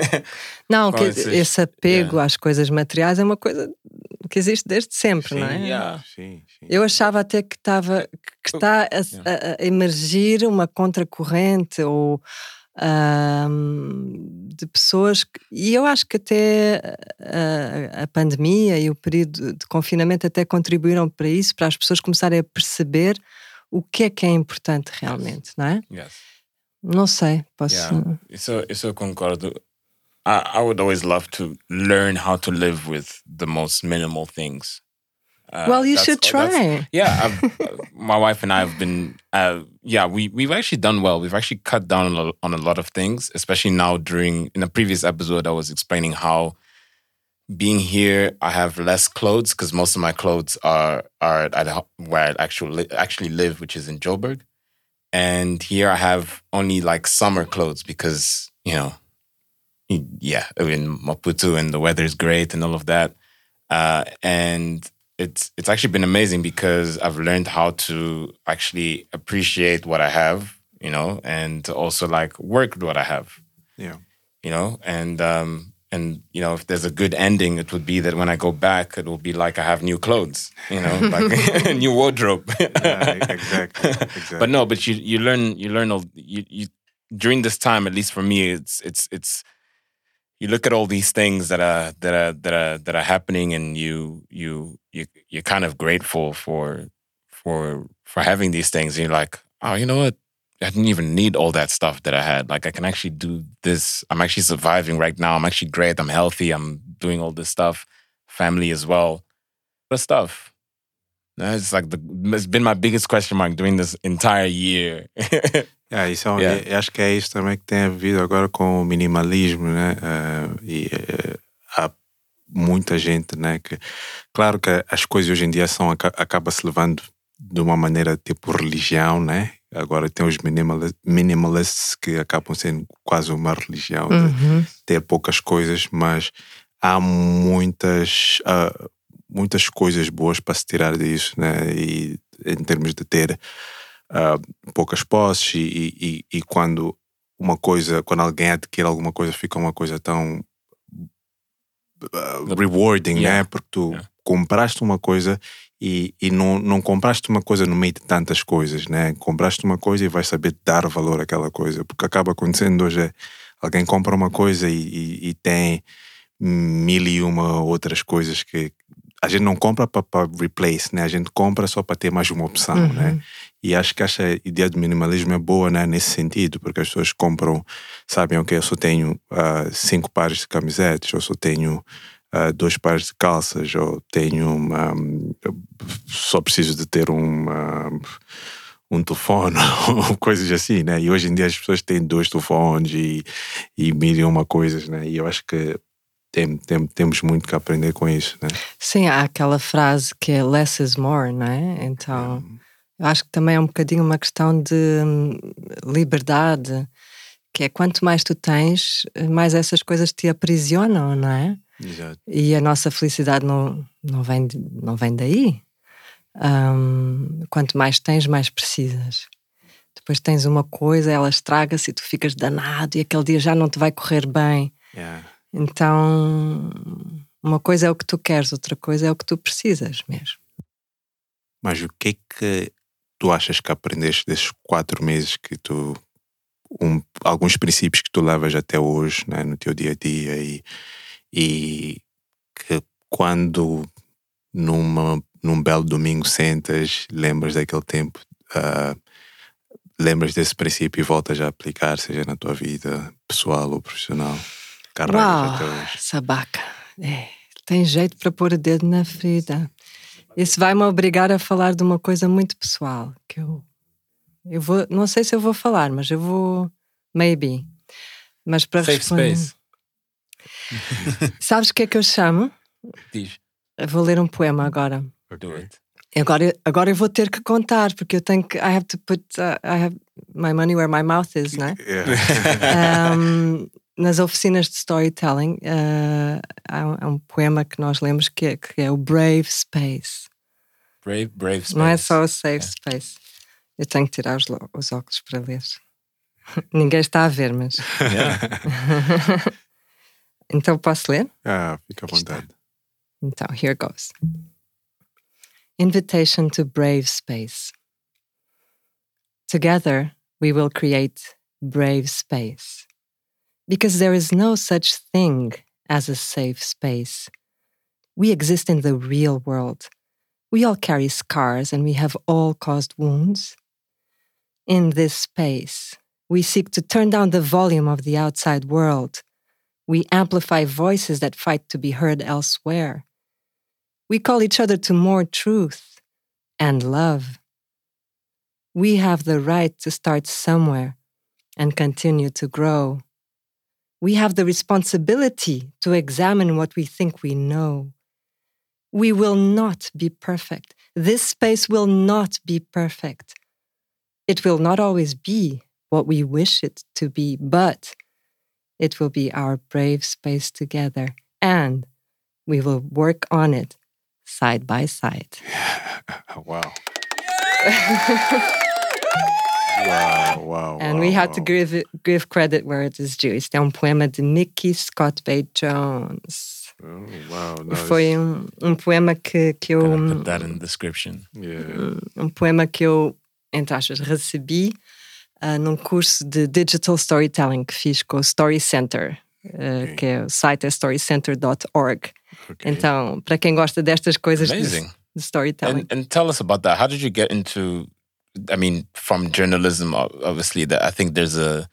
Não, Com que esses- esse apego yeah. às coisas materiais é uma coisa que existe desde sempre, Sim, não é? yeah. sim, sim. Eu achava até que estava que está a, a- a emergir uma contracorrente ou ahm, de pessoas que, e eu acho que até a, a pandemia e o período de confinamento até contribuíram para isso, para as pessoas começarem a perceber o que é que é importante realmente, não é? Yes. Não sei, posso. Yeah. Isso eu concordo. I, I would always love to learn how to live with the most minimal things. Uh, Well, you should try. Yeah, I've, uh, my wife and I have been. Uh, yeah, we we've actually done well. We've actually cut down on a, on a lot of things, especially now during. In a previous episode, I was explaining how being here, I have less clothes because most of my clothes are are at where I actually actually live, which is in Joburg, and here I have only like summer clothes because you know, yeah, I mean Maputo and the weather is great and all of that, uh, and it's it's actually been amazing because I've learned how to actually appreciate what I have, you know, and also like work what I have Yeah. you know and um and you know if there's a good ending it would be that when i go back it will be like i have new clothes you know like a new wardrobe. Yeah, exactly, exactly. but no but you you learn you learn all you, you during this time at least for me it's it's it's you look at all these things that are that are that are that are happening and you you you you're kind of grateful for for for having these things. And you're like oh you know what I didn't even need all that stuff that I had. Like I can actually do this. I'm actually surviving right now. I'm actually great. I'm healthy. I'm doing all this stuff. Family as well. But stuff. It's like the it's been my biggest question mark during this entire year. Yeah, isso é um- Yeah. acho que é isso também que tem a ver agora com o minimalismo, né? Ah, e eh, há muita gente, né? Que, claro que as coisas hoje em dia são aca- acaba se levando de uma maneira tipo religião, né? Agora tem os minimali- minimalists que acabam sendo quase uma religião de Uhum. ter poucas coisas, mas há muitas ah, muitas coisas boas para se tirar disso, né? E em termos de ter ah, poucas posses e, e, e quando uma coisa, quando alguém adquire alguma coisa, fica uma coisa tão ah, rewarding, Yeah. né? Porque tu Yeah. compraste uma coisa e, e não, não compraste uma coisa no meio de tantas coisas, né? Compraste uma coisa e vais saber dar valor àquela coisa, porque acaba acontecendo hoje é alguém compra uma coisa e, e- e tem mil e uma outras coisas que a gente não compra para replace, né? A gente compra só para ter mais uma opção, Uhum. né? E acho que essa ideia do minimalismo é boa, né? Nesse sentido, porque as pessoas compram, sabem, ok, eu só tenho ah, cinco pares de camisetas, ou só tenho ah, dois pares de calças, ou tenho uma, só preciso de ter um, ah, um telefone, ou coisas assim, né? E hoje em dia as pessoas têm dois telefones e, e mil e uma coisas, né? E eu acho que tem, tem, temos muito que aprender com isso, né? Sim, há aquela frase que é less is more, não é? Então, eu acho que também é um bocadinho uma questão de hum, liberdade, que é quanto mais tu tens, mais essas coisas te aprisionam, não é? Exato. E a nossa felicidade não, não, vem, não vem daí. Hum, quanto mais tens, mais precisas. Depois tens uma coisa, ela estraga-se e tu ficas danado e aquele dia já não te vai correr bem. Yeah. Então, uma coisa é o que tu queres, outra coisa é o que tu precisas mesmo. Mas o que é que tu achas que aprendeste desses quatro meses que tu. um- alguns princípios que tu levas até hoje né, no teu dia a dia e, e que quando numa, num belo domingo sentas, lembras daquele tempo, ah, lembras desse princípio e voltas a aplicar, seja na tua vida pessoal ou profissional. Carregas Uau, sabaca. É, tem jeito para pôr o dedo na ferida. Isso vai me obrigar a falar de uma coisa muito pessoal que eu eu vou, não sei se eu vou falar, mas eu vou maybe. Mas para Safe responder, space. sabes o que é que eu chamo? Diz. Eu vou ler um poema agora. Do it. Agora, agora eu vou ter que contar porque eu tenho que I have to put uh, I have my money where my mouth is, não é? Yeah. Um, nas oficinas de storytelling uh, há, um, há um poema que nós lemos que é, que é o Brave Space. Brave, brave space. Não é só o Safe Space. Eu tenho que tirar os, os óculos para ler. Ninguém está a ver, mas. Yeah. Então posso ler? ah, fica à vontade. Então, here goes. Invitation to brave space. Together, we will create brave space. Because there is no such thing as a safe space. We exist in the real world. We all carry scars and we have all caused wounds. In this space, we seek to turn down the volume of the outside world. We amplify voices that fight to be heard elsewhere. We call each other to more truth and love. We have the right to start somewhere and continue to grow. We have the responsibility to examine what we think we know. We will not be perfect. This space will not be perfect. It will not always be what we wish it to be, but it will be our brave space together, and we will work on it side by side. Wow. wow, wow. And wow, we had to give give credit where it is due. Isto é um poema de Micky ScottBey Jones. Oh, wow. No, Foi um, um poema que, que eu put that in the description. Yeah. um poema que eu, entre aspas, recebi num curso de Digital Storytelling que fiz com o Story Center, ah, que é o site é storycenter.org. Okay. Então, para quem gosta destas coisas de, Amazing. de storytelling. And, and tell us about that. How did you get into? I mean, from journalism, obviously, that I think there's a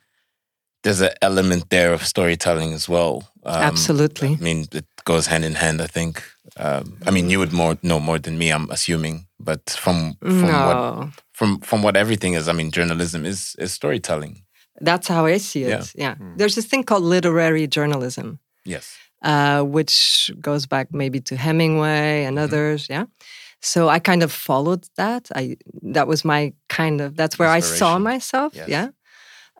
there's an element there of storytelling as well. Um, Absolutely. I mean, it goes hand in hand. I think. Um, I mean, you would more know more than me. I'm assuming, but from from what from from what everything is, I mean, journalism is is storytelling. that's how I see it. Yeah. There's this thing called literary journalism. Yes. uh, which goes back maybe to Hemingway and others. Yeah. So I kind of followed that. I that was my kind of that's where I saw myself. Yes. Yeah.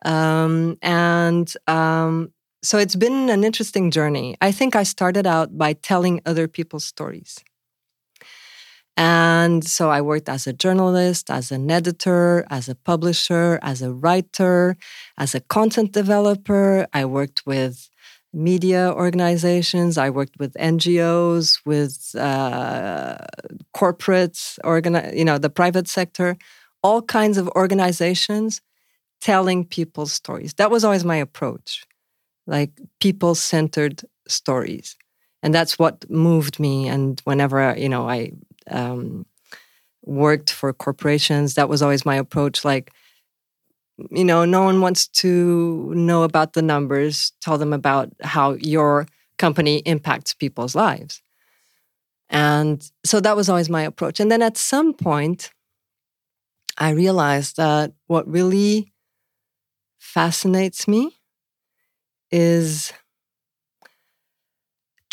Um, and um, so it's been an interesting journey. I think I started out by telling other people's stories. And so I worked as a journalist, as an editor, as a publisher, as a writer, as a content developer. I worked with media organizations. I worked with NGOs, with uh, corporates, organi- you know, the private sector, all kinds of organizations telling people's stories. That was always my approach, like people centered stories. And that's what moved me. And whenever, you know, I um, worked for corporations, that was always my approach. Like, you know, no one wants to know about the numbers. Tell them about how your company impacts people's lives. And so that was always my approach. And then at some point, I realized that what really fascinates me is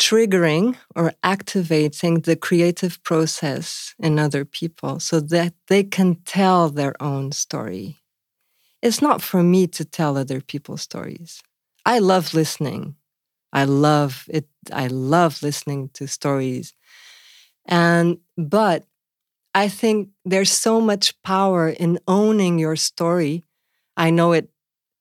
triggering or activating the creative process in other people so that they can tell their own story. It's not for me to tell other people's stories. I love listening. I love it. I love listening to stories. And, but I think there's so much power in owning your story. I know it,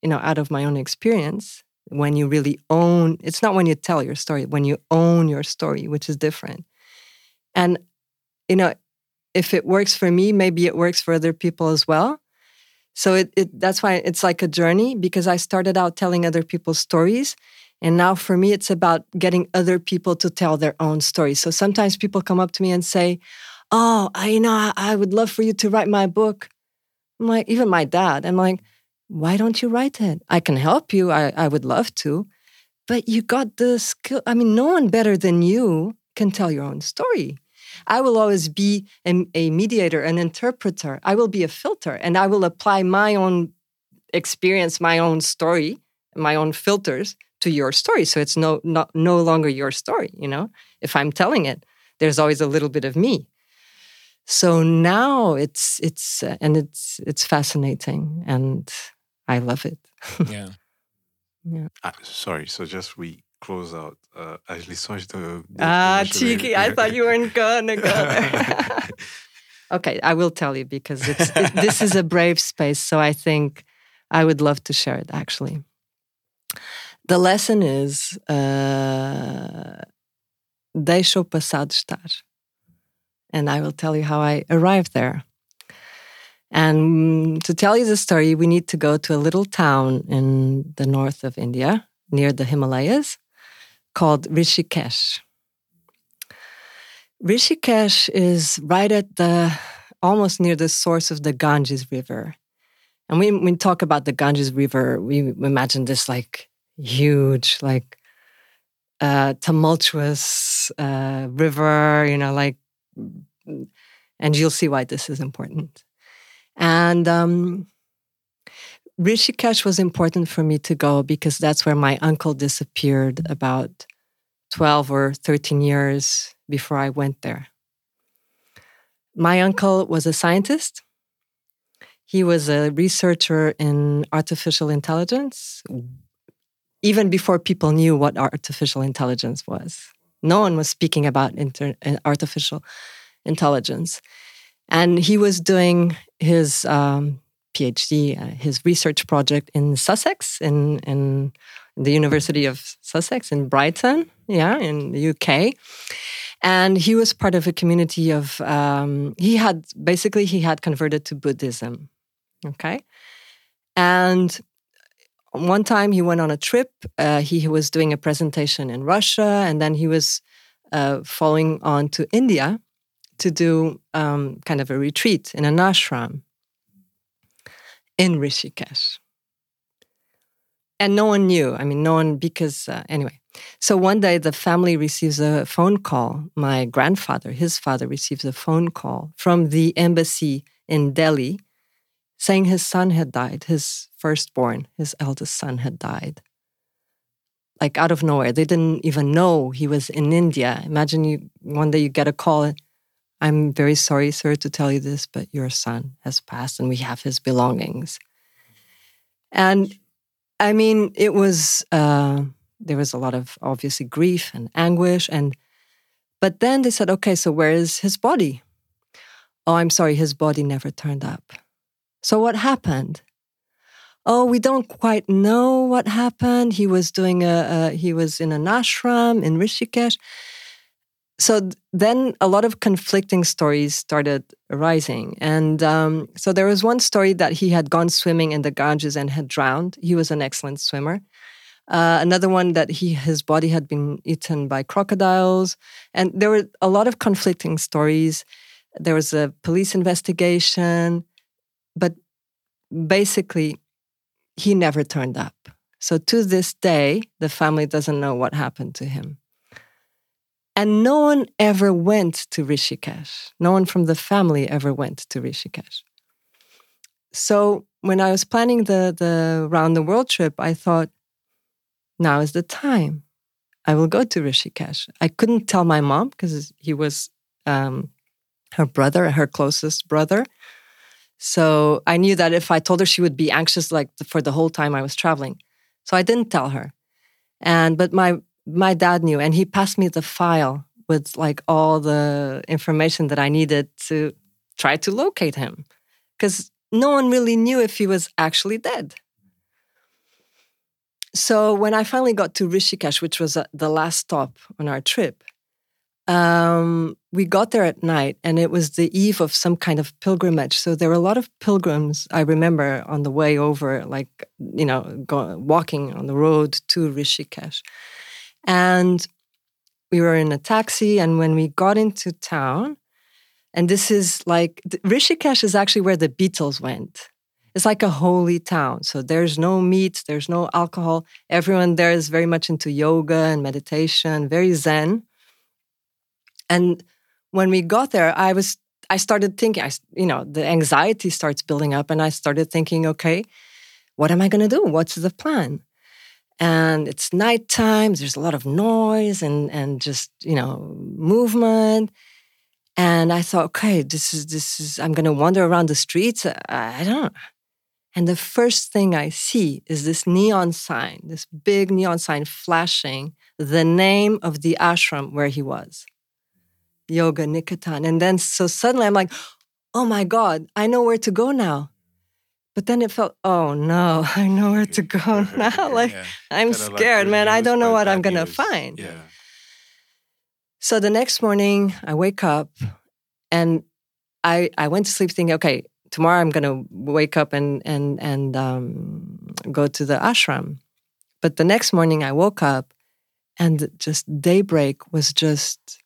you know, out of my own experience. When you really own, it's not when you tell your story, when you own your story, which is different. And, you know, if it works for me, maybe it works for other people as well. So it, it that's why it's like a journey because I started out telling other people's stories. And now for me, it's about getting other people to tell their own stories. So sometimes people come up to me and say, Oh, I, you know, I, I would love for you to write my book. I'm like, even my dad, I'm like, why don't you write it? I can help you. I, I would love to. But you got the skill. I mean, no one better than you can tell your own story. I will always be a, a mediator, an interpreter. I will be a filter, and I will apply my own experience, my own story, my own filters to your story. So it's no not no longer your story. You know, if I'm telling it, there's always a little bit of me. So now it's it's uh, and it's it's fascinating, and I love it. Yeah. yeah. Ah, sorry, so just we close out uh, as lições do. do Ah, cheeky! I thought you weren't gonna go there. okay, I will tell you because it's it, this is a brave space. So I think I would love to share it. Actually, the lesson is uh, deixa o passado estar, and I will tell you how I arrived there. And to tell you the story, we need to go to a little town in the north of India, near the Himalayas, called Rishikesh. Rishikesh is right at the almost near the source of the Ganges River. And when we talk about the Ganges River, we imagine this like huge, like uh, tumultuous uh, river, you know, like, and you'll see why this is important. And um, Rishikesh was important for me to go because that's where my uncle disappeared about 12 or 13 years before I went there. My uncle was a scientist. He was a researcher in artificial intelligence, even before people knew what artificial intelligence was. No one was speaking about inter- artificial intelligence. And he was doing his um, PhD, uh, his research project in Sussex, in, in the University of Sussex in Brighton, yeah, in the UK. And he was part of a community of, um, he had basically, he had converted to Buddhism, okay? And one time he went on a trip, uh, he was doing a presentation in Russia, and then he was uh, following on to India to do um, kind of a retreat in an ashram in Rishikesh. And no one knew. I mean, no one, because uh, anyway. So one day the family receives a phone call. My grandfather, his father, receives a phone call from the embassy in Delhi saying his son had died, his firstborn, his eldest son had died. Like out of nowhere. They didn't even know he was in India. Imagine you one day you get a call I'm very sorry, sir, to tell you this, but your son has passed and we have his belongings. And I mean, it was, uh, there was a lot of obviously grief and anguish. And, but then they said, okay, so where is his body? Oh, I'm sorry, his body never turned up. So what happened? Oh, we don't quite know what happened. He was doing a, a he was in an ashram in Rishikesh so then a lot of conflicting stories started arising. And um, so there was one story that he had gone swimming in the Ganges and had drowned. He was an excellent swimmer. Uh, another one that he his body had been eaten by crocodiles, and there were a lot of conflicting stories. There was a police investigation, but basically, he never turned up. So to this day, the family doesn't know what happened to him. And no one ever went to Rishikesh. No one from the family ever went to Rishikesh. So when I was planning the, the round the world trip, I thought, now is the time. I will go to Rishikesh. I couldn't tell my mom because he was um, her brother, her closest brother. So I knew that if I told her, she would be anxious like for the whole time I was traveling. So I didn't tell her. And but my my dad knew, and he passed me the file with like all the information that I needed to try to locate him, because no one really knew if he was actually dead. So when I finally got to Rishikesh, which was uh, the last stop on our trip, um, we got there at night, and it was the eve of some kind of pilgrimage. So there were a lot of pilgrims. I remember on the way over, like you know, go, walking on the road to Rishikesh. And we were in a taxi, and when we got into town, and this is like Rishikesh is actually where the Beatles went. It's like a holy town. So there's no meat, there's no alcohol. Everyone there is very much into yoga and meditation, very zen. And when we got there, I was I started thinking, I, you know, the anxiety starts building up, and I started thinking, okay, what am I going to do? What's the plan? And it's nighttime. There's a lot of noise and and just you know movement. And I thought, okay, this is this is. I'm to wander around the streets. I, I don't. know. And the first thing I see is this neon sign, this big neon sign flashing the name of the ashram where he was. Yoga Niketan. And then so suddenly I'm like, oh my God, I know where to go now. But then it felt, oh no, I know where to go now. Like Yeah. I'm Kinda like scared, man. I don't know what I'm gonna news. find. Yeah. So the next morning I wake up and I I went to sleep thinking, okay, tomorrow I'm gonna wake up and and and um, go to the ashram. But the next morning I woke up and just daybreak was just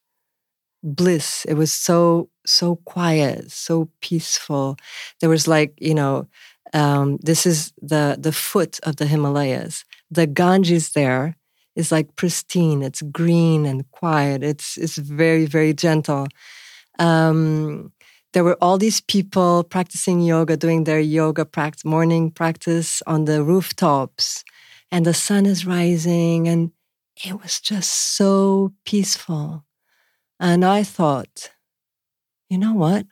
bliss. It was so so quiet, so peaceful. There was like you know, um, this is the the foot of the Himalayas. The Ganges there is like pristine. It's green and quiet. It's it's very very gentle. Um, there were all these people practicing yoga, doing their yoga practice, morning practice on the rooftops, and the sun is rising, and it was just so peaceful. And I thought, you know what?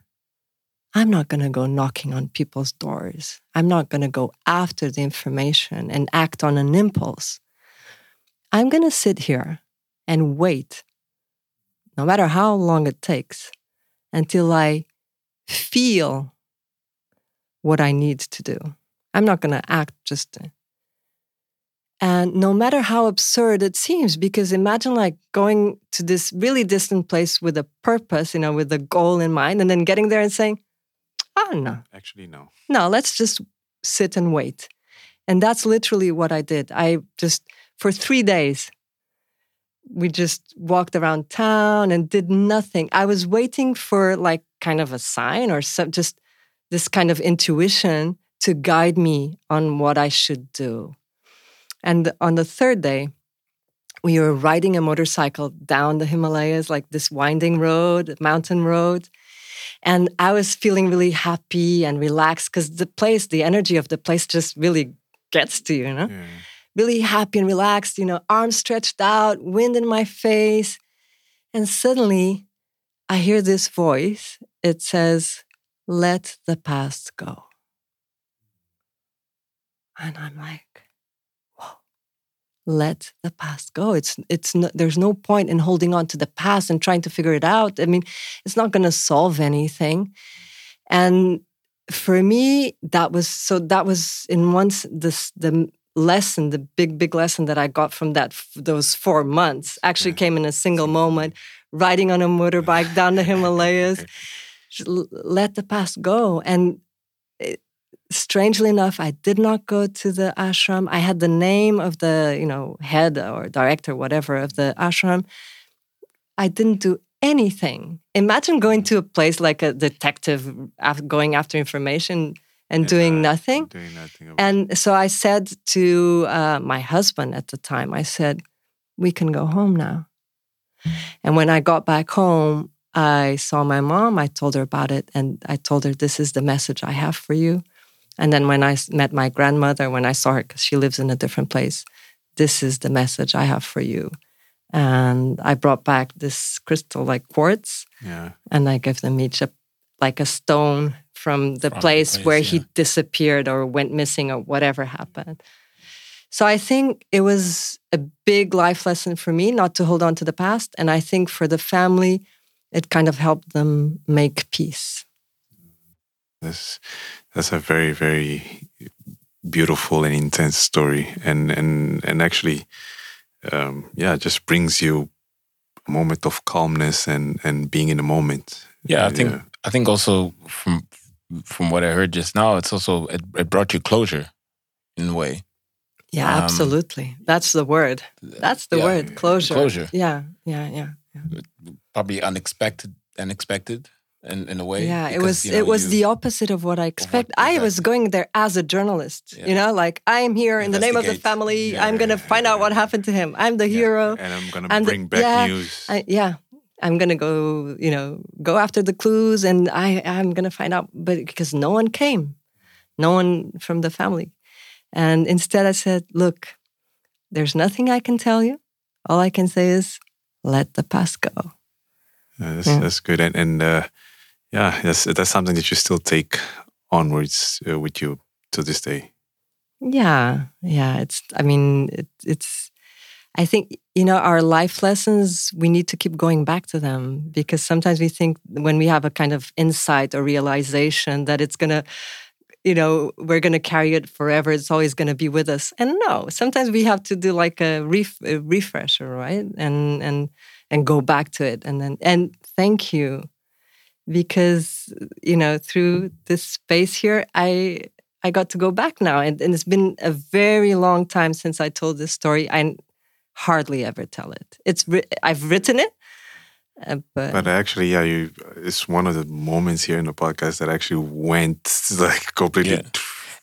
I'm not going to go knocking on people's doors. I'm not going to go after the information and act on an impulse. I'm going to sit here and wait, no matter how long it takes, until I feel what I need to do. I'm not going to act just. And no matter how absurd it seems, because imagine like going to this really distant place with a purpose, you know, with a goal in mind, and then getting there and saying, oh, no, Actually, no. no, let's just sit and wait. And that's literally what I did. I just, for three days, we just walked around town and did nothing. I was waiting for like kind of a sign or some, just this kind of intuition to guide me on what I should do. And on the third day, we were riding a motorcycle down the Himalayas, like this winding road, mountain road. And I was feeling really happy and relaxed because the place, the energy of the place just really gets to you, you know? Yeah. Really happy and relaxed, you know, arms stretched out, wind in my face. And suddenly I hear this voice. It says, Let the past go. And I'm like, let the past go. It's it's no, there's no point in holding on to the past and trying to figure it out. I mean, it's not going to solve anything. And for me, that was so. That was in once this the lesson, the big big lesson that I got from that those four months actually came in a single moment, riding on a motorbike down the Himalayas. Let the past go and strangely enough i did not go to the ashram i had the name of the you know head or director whatever of the ashram i didn't do anything imagine going to a place like a detective af- going after information and doing uh, nothing Doing nothing. and so I said to uh, my husband at the time, I said, we can go home now. And when I got back home, I saw my mom. I told her about it. And I told her, this is the message I have for you. And then when I met my grandmother, when I saw her, because she lives in a different place, this is the message I have for you. And I brought back this crystal like quartz yeah. and I gave them each a like a stone from the From the place, place, where yeah. he disappeared or went missing or whatever happened. So I think it was a big life lesson for me not to hold on to the past, and I think for the family, it kind of helped them make peace. That's that's a very very beautiful and intense story, and and and actually, um, yeah, just brings you a moment of calmness and and being in the moment. Yeah, I think I think also from from what I heard just now, it's also it, it brought you closure in a way. Yeah, Um, absolutely. That's the word. That's the Yeah, word. Closure. closure. Yeah, yeah, yeah. Probably unexpected, unexpected in, in a way. Yeah, it was you know, it was you- the opposite of what I expect. I was going there as a journalist, Yeah. you know, like I am here in the name of the family. Yeah, I'm gonna yeah, find out what happened to him. I'm the hero. and I'm gonna bring back yeah, news. I, yeah, I'm gonna go, you know, go after the clues, and I I'm gonna find out. But because no one came, no one from the family, and instead I said, look, there's nothing I can tell you. All I can say is let the past go. Yeah, that's, Yeah. that's good. And, and uh, yeah, that's, that's something that you still take onwards uh, with you to this day. Yeah, yeah. It's. I mean, it, it's. I think you know our life lessons. We need to keep going back to them because sometimes we think when we have a kind of insight or realization that it's gonna, you know, we're gonna carry it forever. It's always gonna be with us. And no, sometimes we have to do like a, ref, a refresher, right? And and and go back to it. And then and thank you because you know through this space here, I I got to go back now, and, and it's been a very long time since I told this story. I hardly ever tell it. It's I've written it, uh, but, But actually, yeah, you, it's one of the moments here in the podcast that actually went like completely. Yeah.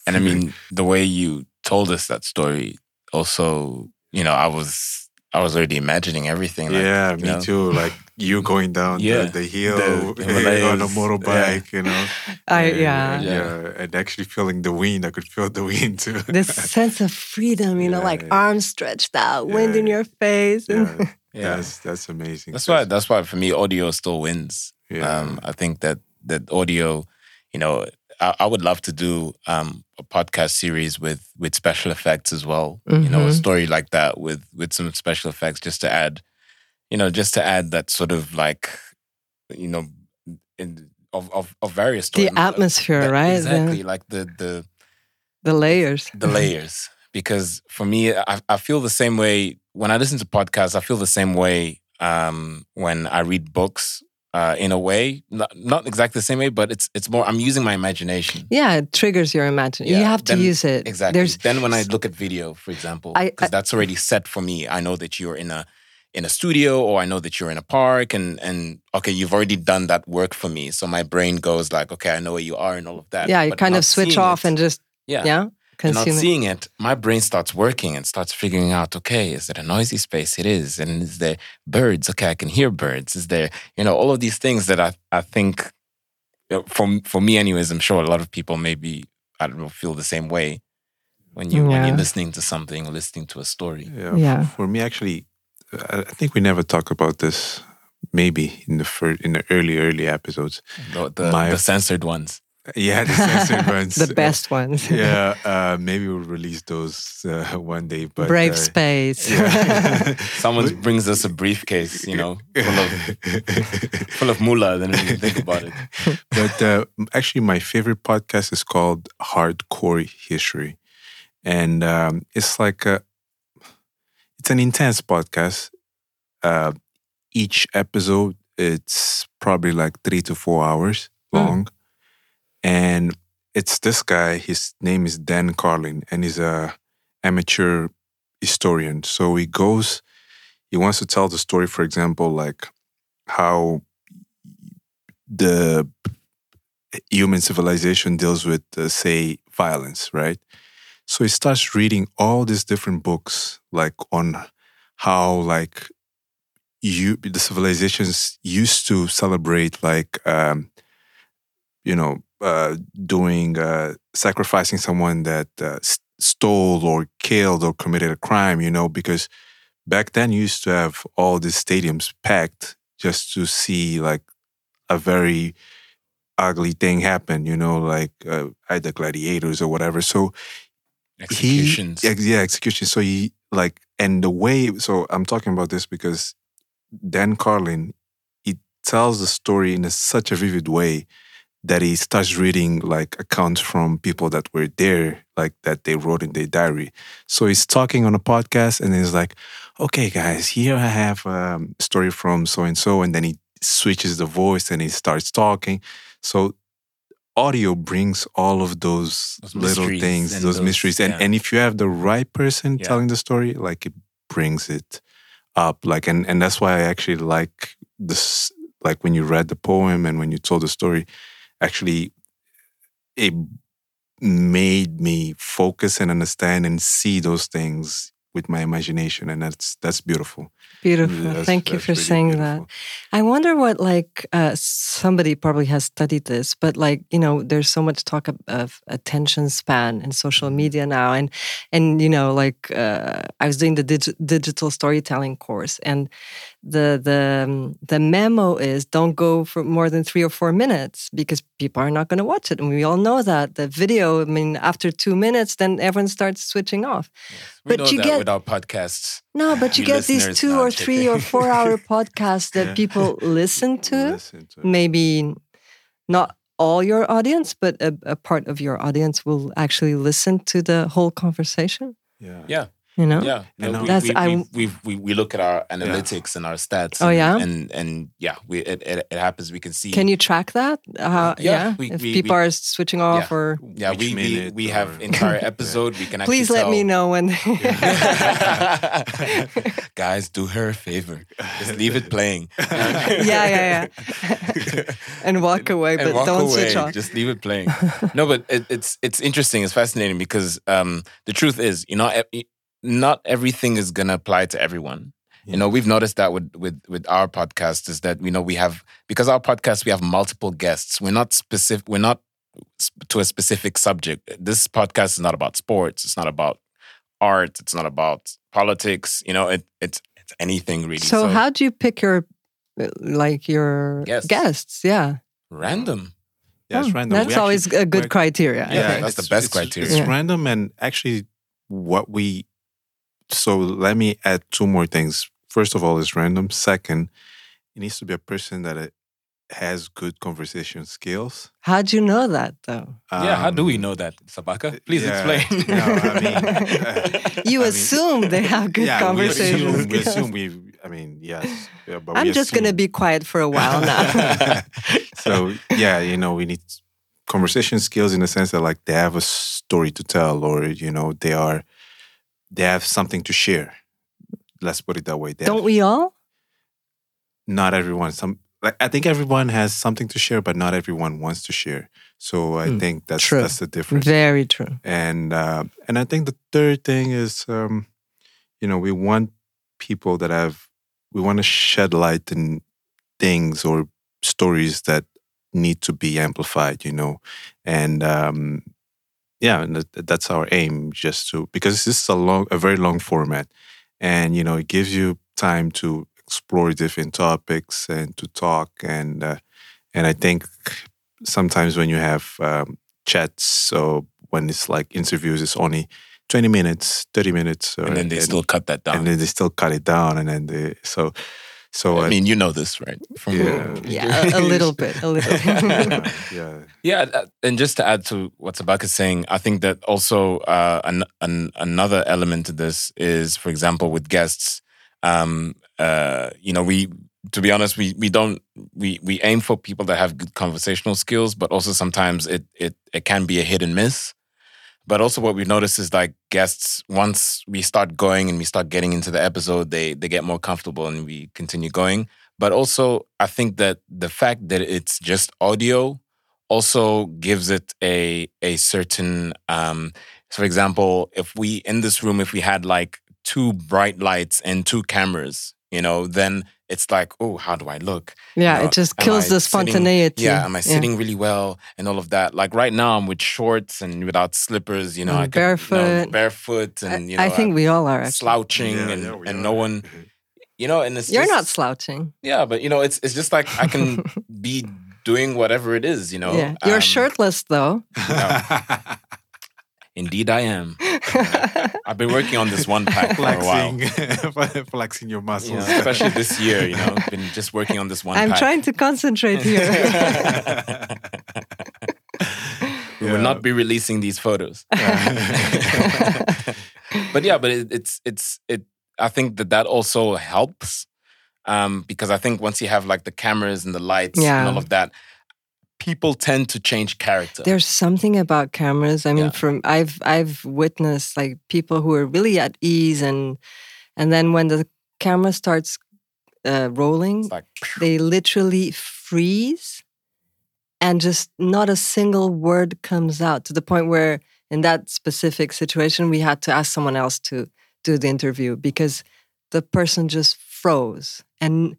And I mean, the way you told us that story, also, you know, I was I was already imagining everything. Like, yeah, me know, too. Like you going down Yeah, the, the hill the on a Himalayas, motorbike, you know. I And, yeah. yeah, and actually feeling the wind. I could feel the wind too. This sense of freedom, you know, like yeah. arms stretched out, wind in your face. and- yeah, Yeah. that's that's amazing. That's why. That's why for me, audio still wins. Yeah. Um, I think that that audio, you know, I, I would love to do um, a podcast series with with special effects as well. You know, a Mhm. story like that with with some special effects, just to add, you know, just to add that sort of like, you know, in, of of of various The atmosphere, That- right? Exactly, like the the the layers. the layers because for me I, I feel the same way when i listen to podcasts i feel the same way um, when i read books uh, in a way not, not exactly the same way but it's it's more i'm using my imagination Yeah, it triggers your imagination. you Yeah, have to then- use it. exactly There's then when i look at video for example because that's already set for me i know that you're in a in a studio or i know that you're in a park and and okay you've already done that work for me so my brain goes like okay i know where you are and all of that yeah, you But kind of switch off it- and just yeah yeah, and not seeing it, my brain starts working and starts figuring out, okay, is it a noisy space? It is. And is there birds? Okay, I can hear birds. Is there, you know, all of these things that I, I think, for, for me anyways, I'm sure a lot of people maybe, I don't know, feel the same way when, you when you're listening to something listening to a story. Yeah. Yeah. For me, actually, I I think we never talk about this. Maybe in the first, in the early, early episodes. The, the, My- the censored ones. Yeah, the censored ones. the best ones. Yeah, uh, maybe we'll release those uh, one day. But Brave uh, space. yeah. Someone brings us a briefcase, you know, full of, full of moolah, then we think about it. but uh, actually, my favorite podcast is called Hardcore History, and um, it's like a, it's an intense podcast. Uh, each episode it's probably like three to four hours long, and it's this guy. His name is Dan Carlin, and he's a amateur historian. So he goes, he wants to tell the story. For example, like how the human civilization deals with, uh, say, violence, right? So he starts reading all these different books, like on how, like, you the civilizations used to celebrate, like, um, you know, uh, doing uh, sacrificing someone that uh, stole or killed or committed a crime, you know, because back then you used to have all these stadiums packed just to see like a very ugly thing happen, you know, like uh, either gladiators or whatever. So Executions. he, yeah, execution. So he like, and the way, so I'm talking about this because Dan Carlin, he tells the story in a, such a vivid way that he starts reading like accounts from people that were there, like that they wrote in their diary. So he's talking on a podcast and he's like, okay, guys, here I have a story from so and so. And then he switches the voice and he starts talking. So audio brings all of those, Those little things, those, those- mysteries. And, yeah. and if you have the right person Yeah. telling the story, like it brings it up. Like, and, and that's why I actually like this, like when you read the poem and when you told the story, actually it made me focus and understand and see those things with my imagination, and that's that's beautiful. Beautiful. That's- Thank you for really saying beautiful. that. I wonder what, like, uh, somebody probably has studied this, but like, you know, there's so much talk of, of attention span in social media now, and and you know, like, uh, I was doing the dig- digital storytelling course, and the the um, the memo is don't go for more than three or four minutes because people are not going to watch it, and we all know that the video. I mean, after two minutes, then everyone starts switching off. We But know you that get- with our podcasts. No, but you You get these two or I'm three or four hour podcasts that Yeah. people listen to. Listen to. Maybe not all your audience, but a, a part of your audience will actually listen to the whole conversation. Yeah. Yeah. You know? Yeah, And no, now- we, That's- we, I- we, we, we, we look at our analytics and our stats. Oh, and, yeah? and and yeah, we it, it, it happens. We can see. Can you track that? How, Yeah, yeah. we- if we- people we- are switching off yeah. or. Yeah, Which we we, minute we have or- entire episode. We can actually Please let me know when. Guys, do her a favor. Just leave it playing. yeah, yeah, yeah. and walk away, and but walk don't away. switch off. Just leave it playing. no, but it, it's it's interesting. It's fascinating because um, the truth is, you know, not everything is gonna apply to everyone. You know, we've noticed that with with with our podcast is that you know we have because our podcast we have multiple guests. We're not specific. We're not to a specific subject. This podcast is not about sports. It's not about art. It's not about politics. You know, it, it's it's anything really. So, how do you pick your, uh, like, your Guests. guests? Yeah. random? Yeah, it's Oh, random. That's We actually- always a good criteria. Yeah, that's the best it's- criteria. It's Yeah. random and actually what we so let me add two more things. First of all, it's random. Second, it needs to be a person that uh, has good conversation skills. How do you know that, though? yeah, how do we Um, know that, Sabaka? Please yeah, explain. no, I mean, uh, You I mean, assume they have good yeah, conversation We assume, we, skills. assume we I mean, yes. Yeah, but I'm we just going to be quiet for a while now. so yeah, you know, we need conversation skills in the sense that like they have a story to tell, or you know, they are they have something to share. Let's put it that way. They Don't have- we all? Not everyone. Some like I think everyone has something to share, but not everyone wants to share. So I Hmm, think that's true. that's the difference. Very true. and uh, and I think the third thing is, um, you know, we want people that have we want to shed light in things or stories that need to be amplified, you know, and um, yeah, and that's our aim, just to because this is a long, a very long format, and you know, it gives you time to explore different topics and to talk and uh, and I think sometimes when you have um, chats, so when it's like interviews, it's only twenty minutes, thirty minutes, or, and then they still cut that down. and then they still cut it down, and then they so so I mean, you know this, right? From Yeah. Yeah, a, a little bit. A little yeah, yeah, Yeah, uh, and just to add to what Sabaka is saying, I think that also uh, an, an, another element to this is, for example, with guests, um, uh, you know, we to be honest, we we don't we we aim for people that have good conversational skills, but also sometimes it it it can be a hit and miss. But also, what we've noticed is like guests, once we start going and we start getting into the episode, they they get more comfortable and we continue going. But also, I think that the fact that it's just audio also gives it a a certain um for example if we in this room if we had like two bright lights and two cameras you know then it's like oh how do i look yeah, You know, it just kills I the sitting- spontaneity. yeah am i sitting really well and all of that like right now i'm with shorts and without slippers you know And i could, you know, barefoot. barefoot and you know I think I'm we all are. Actually. slouching Yeah, and yeah, and are. no one you know and it's You're just, not slouching. yeah but you know it's it's just like i can be doing whatever it is you know yeah, you're Um, shirtless though. Indeed, I am. I've been working on this one pack for a while. flexing, flexing your muscles. You know, especially this year, you know, been just working on this one I'm pack. trying to concentrate here. we will not be releasing these photos. but yeah, but it, it's it's it. I think that that also helps um, because I think once you have like the cameras and the lights Yeah. and all of that, people tend to change character. There's something about cameras. I mean, Yeah. from I've I've witnessed like people who are really at ease, and and then when the camera starts uh, rolling, like they literally freeze, and just not a single word comes out to the point where in that specific situation we had to ask someone else to do the interview because the person just froze and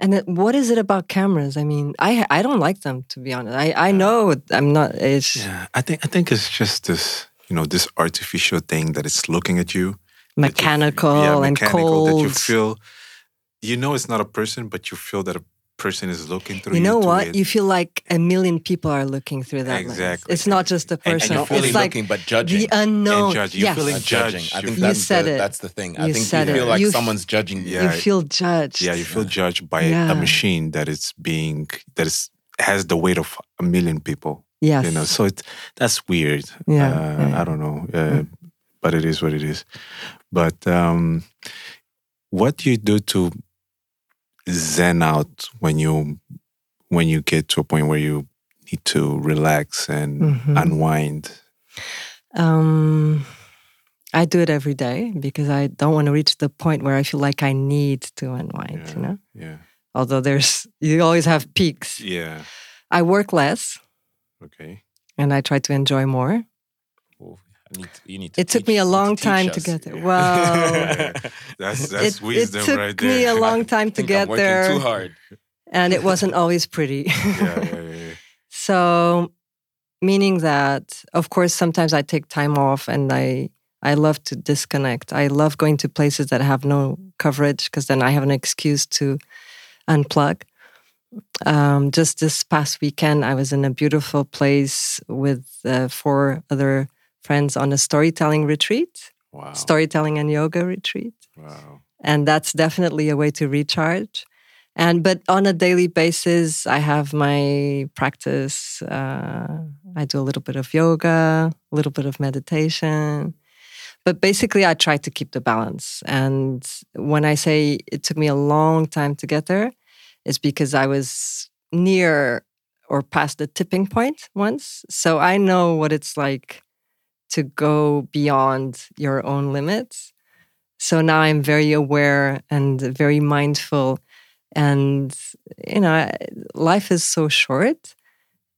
and it, what is it about cameras? I mean, I I don't like them to be honest. I I know I'm not. It's Yeah, I think I think it's just this, you know, this artificial thing that it's looking at you, that you- mechanical yeah, and mechanical, that you feel, you know, it's not a person, but you feel that a person is looking through You you. know to what? it. You feel like a million people are looking through that lens. Exactly. It's not just a And, and person. not only it's like looking, but judging. the unknown. judge. You're yes. feeling Not judging. I You think feel- that's You said the, it. that's the thing. I You think said you feel it. like You someone's judging you. Yeah. You feel judged. yeah, you feel judged by Yeah. a machine that is being that is has the weight of a million people. Yes. You know, so it that's weird. Yeah, Uh, yeah, yeah. I don't know, uh, but it is what it is. But um, what do you do to zen out when you when you get to a point where you need to relax and Mhm. unwind? Um, I do it every day because I don't want to reach the point where I feel like I need to unwind. Yeah. You know, Yeah, although there's you always have peaks. yeah, I work less okay. and I try to enjoy more. I need to- you need to It took me a long teach time us. to get there. Well, That's that's it, it took right me a long time to get I'm working there, Too hard. and it wasn't always pretty. yeah, yeah, yeah, yeah. So, meaning that, of course, sometimes I take time off and I I love to disconnect. I love going to places that have no coverage because then I have an excuse to unplug. Um, just this past weekend, I was in a beautiful place with uh, four other friends on a storytelling retreat, Wow, storytelling and yoga retreat. Wow. and that's definitely a way to recharge. And but on a daily basis i have my practice uh, i do a little bit of yoga a little bit of meditation. But basically i try to keep the balance. And when i say it took me a long time to get there it's because i was near or past the tipping point once. So i know what it's like to go beyond your own limits so now I'm very aware and very mindful. And, you know, life is so short.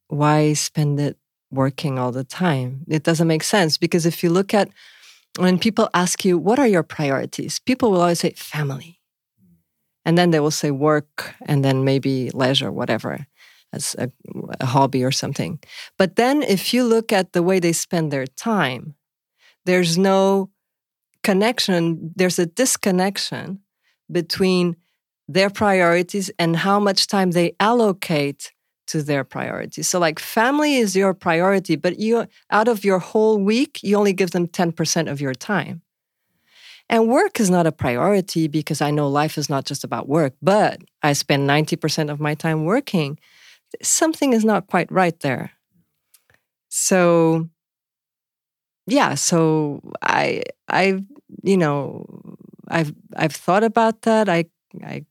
Why spend it working all the time? It doesn't make sense because if you look at when people ask you, what are your priorities? People will always say family. And then they will say work and then maybe leisure, whatever, as a, a hobby or something. But then if you look at the way they spend their time, there's no connection, there's a disconnection between their priorities and how much time they allocate to their priorities. So like family is your priority, but you out of your whole week, you only give them 10% of your time. And work is not a priority because I know life is not just about work, but I spend 90% of my time working. Something is not quite right there. So yeah, so I I you know I've I've thought about that. I I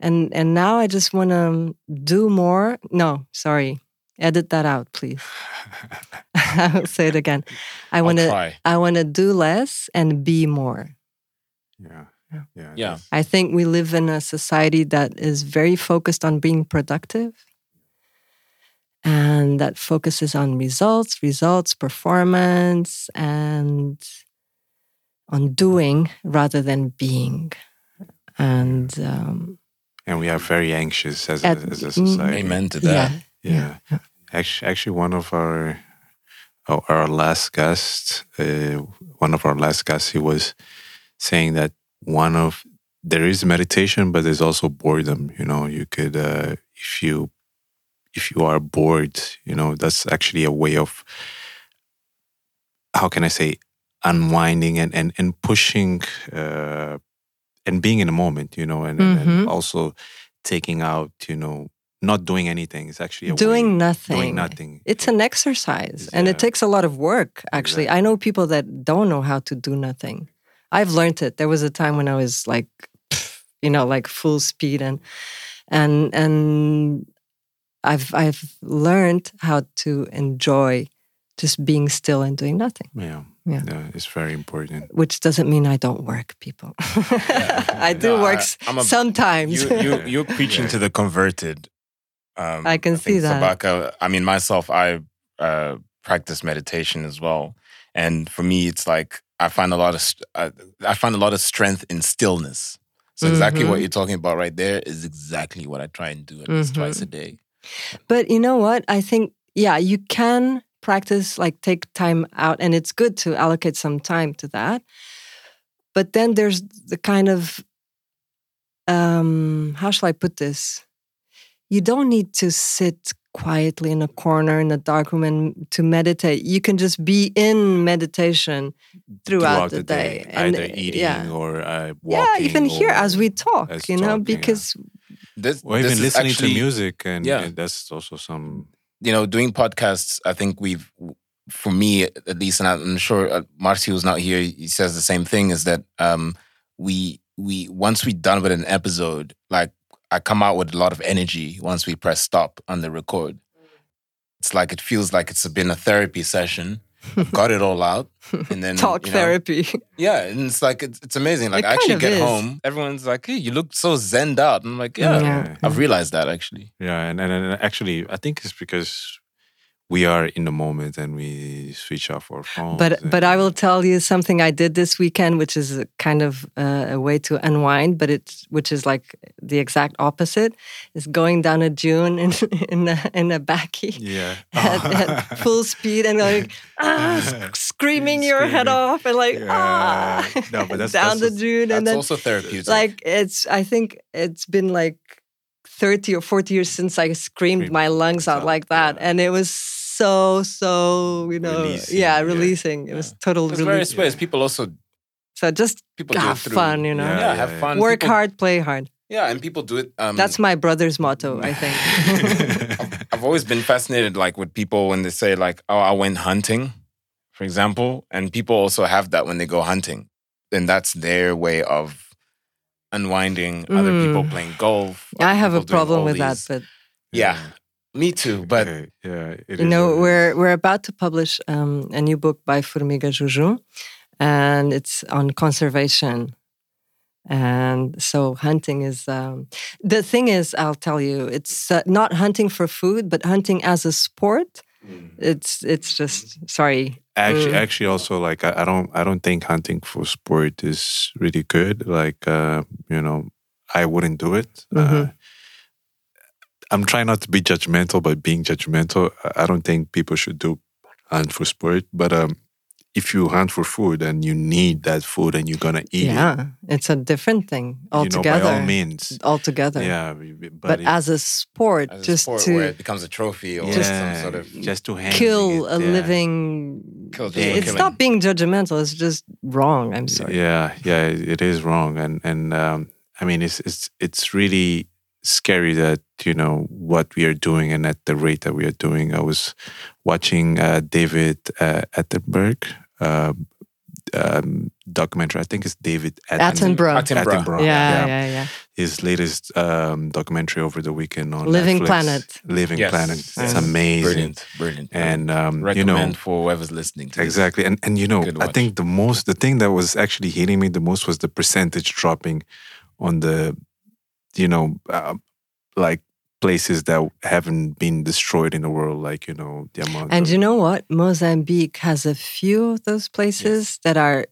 and and now I just want to do more. No, sorry. Edit that out, please. I'll say it again. I want to. I want to do less and be more. Yeah, Yeah. yeah, Yeah. I think we live in a society that is very focused on being productive and that focuses on results, results, performance, and on doing rather than being. And um, and we are very anxious as a, as a mm, society. Amen to that. yeah, Yeah. Actually, actually, one of our our, our last guests, uh, one of our last guests, he was saying that one of there is meditation, but there's also boredom. You know, you could uh, if you if you are bored, you know, that's actually a way of how can I say unwinding and and and pushing uh, and being in the moment. You know, and, and, and also taking out. You know, not doing anything. It's actually a doing way, nothing. Doing nothing. It's an exercise and it takes a lot of work, actually. I know people that don't know how to do nothing. I've learned it. There was a time when I was like, you know, like full speed and and and I've I've learned how to enjoy just being still and doing nothing, Yeah. Yeah. yeah, it's very important. which doesn't mean I don't work, people. I do No, work I- s- I'm a- sometimes. You, you, you're preaching to the converted. Um, I can think see that. Sabaka, I mean, myself, I uh, practice meditation as well. And for me, it's like I find a lot of st- uh, I find a lot of strength in stillness. So exactly what you're talking about right there is exactly what I try and do at least twice a day. But you know what? I think, yeah, you can practice, like take time out, and it's good to allocate some time to that. But then there's the kind of, um, how shall I put this? You don't need to sit quietly in a corner in a dark room and to meditate. You can just be in meditation throughout, the, day. And, either eating yeah. or uh, walking. yeah, even here as we talk, as you know, talking, yeah. This, or this even is listening actually- to music, and, Yeah. that's also some. you know, doing podcasts, I think we've, for me at least, and I'm sure uh, Marcio's not here. He says the same thing: is that um, we we once we're done with an episode, like I come out with a lot of energy once we press stop on the record. It's like it feels like it's been a therapy session. I've got it all out, and then talk you know, therapy. Yeah, and it's like it's, it's amazing. Like It I actually get is. home, everyone's like, "Hey, you look so zened out." And I'm like, "Yeah, Yeah. I've realized that actually." Yeah, and, and and actually, I think it's because we are in the moment and we switch off our phones. But but I will tell you something I did this weekend, which is a kind of uh, a way to unwind, but it's which is like the exact opposite. Is going down a dune in in a, in a bakkie Yeah. at, at full speed and like ah, sc- screaming your head off and like Yeah. ah No, but that's- down that's the dune That's and then also therapeutic. like it's I think it's been like 30 or 40 years since I screamed Scream my lungs out out, like that yeah. and it was so so you know Releasing, yeah yeah. releasing it was total There's release various ways. People also so just people have through, fun you know Yeah, Yeah, have fun. work People- hard play hard Yeah, and people do it. Um, that's my brother's motto I think I've, I've always been fascinated, like with people when they say, like, "Oh, I went hunting," for example, and people also have that when they go hunting, and that's their way of unwinding. Other people Mm. playing golf. I have a problem all with that these- but Yeah, me too. But Okay, yeah, it you is know what we're we're about to publish um, a new book by Formiga Juju and it's on conservation and so hunting is um, the thing is i'll tell you it's uh, not hunting for food but hunting as a sport it's it's just sorry actually Mm. actually also like I, I don't i don't think hunting for sport is really good like uh you know i wouldn't do it uh, Mhm. I'm trying not to be judgmental but being judgmental i- i don't think people should do hunt for sport but um if you hunt for food and you need that food and you're gonna eat yeah it's a different thing it you know altogether by all means altogether yeah but, but, if- as a sport as a just sport to where it becomes a trophy or yeah, some sort of just to handling kill it, a yeah. living Kill- it's killing. not being judgmental it's just wrong i'm sorry Yeah, yeah, it is wrong, and and um, I mean, it's it's it's really scary that you know what we are doing and at the rate that we are doing. I was watching uh, David uh, Attenborough uh, um, documentary. I think it's David Attenborough. Attenborough. yeah yeah yeah, His latest um, documentary over the weekend on Living Netflix. Planet. Living Yes. Planet. It's Yes. amazing. brilliant, brilliant. And um, you know, for whoever's listening. To this. Exactly. And and you know, I think the most the thing that was actually hitting me the most was the percentage dropping on the you know uh, like places that haven't been destroyed in the world like you know the amount And you know what? Mozambique has a few of those places that are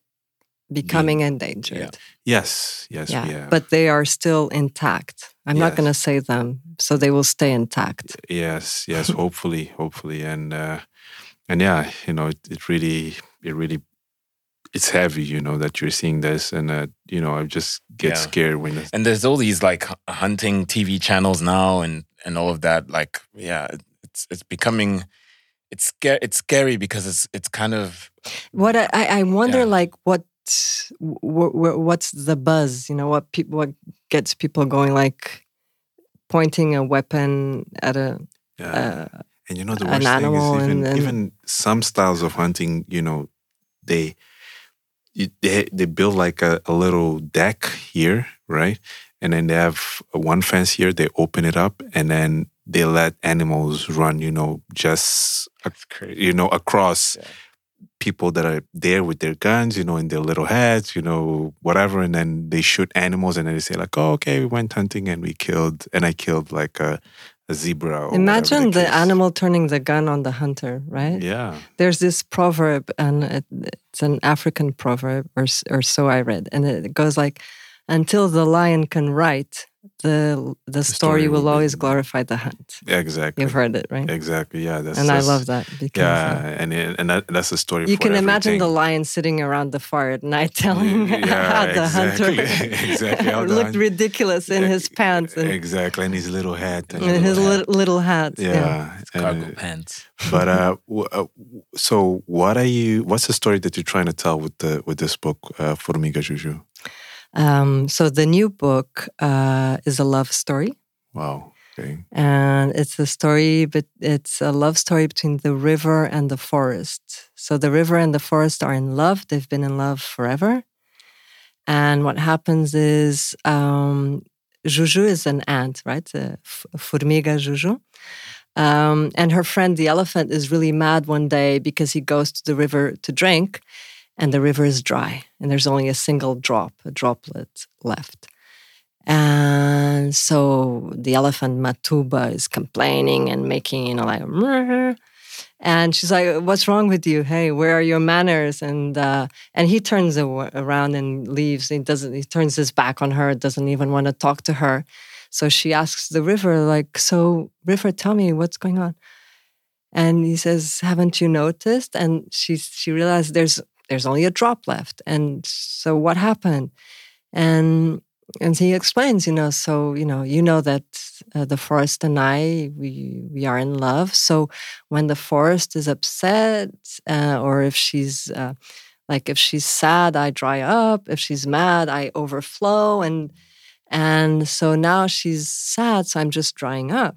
becoming endangered. yes. Yes Yeah, but they are still intact. I'm not going to say them, so they will stay intact. yes yes hopefully hopefully. And uh and yeah you know it, it really it really it's heavy you know that you're seeing this and uh you know i just get Yeah. scared when it's, and there's all these like hunting TV channels now, and and all of that. Like, yeah, it's it's becoming it's scary. It's scary because it's it's kind of What I, I I wonder, Yeah. like, what wh- wh- what's the buzz? You know, what people what gets people going? Like pointing a weapon at a yeah. uh, And you know the an worst thing is even and then- even some styles of hunting, you know, they you, they they build like a, a little deck here, right? And then they have one fence here. They open it up, and then they let animals run. You know, just you know across people that are there with their guns. You know, in their little heads. You know, whatever, and then they shoot animals, and then they say like, "Oh, okay, we went hunting and we killed, and I killed like a." a zebra. Imagine whatever the animal turning the gun on the hunter, right? Yeah. There's this proverb, and it, it's an African proverb, or or so I read, and it goes like, "Until the lion can write, the the, story, story will will be- always glorify the hunt." Exactly. You've heard it, right? Exactly. Yeah. That's, and I love that because uh, Yeah, and it- and that, that's the story. you for can imagine the lion sitting around the fire at night, telling Yeah, how the exactly. hunter Exactly how the looked hun- ridiculous in his pants and exactly, and his little hat. And in his hat. little, little hat. yeah, and, Cargo uh, pants. but uh, w- uh, so what are you? What's the story that you're trying to tell with the with this book, uh, Formiga Juju? Um, so the new book uh, is a love story. Wow. Okay. and it's a story but it's a love story between the river and the forest so the river and the forest are in love they've been in love forever and what happens is um, juju is an ant right a f- formiga juju um, and her friend the elephant is really mad one day because he goes to the river to drink and the river is dry and there's only a single drop a droplet left and so the elephant Matuba is complaining and making, you know, like, "Mrrr." and she's like, "What's wrong with you? Hey, where are your manners?" And uh, and he turns around and leaves. He doesn't. He turns his back on her. Doesn't even want to talk to her. So she asks the river, like, "So, river, tell me what's going on." And he says, "Haven't you noticed?" And she she realized there's there's only a drop left. And so what happened? And and he explains, you know, so you know, you know that uh, the forest and I, we we are in love. So when the forest is upset, uh, or if she's uh, like if she's sad, I dry up. If she's mad, I overflow. And and so now she's sad, so I'm just drying up.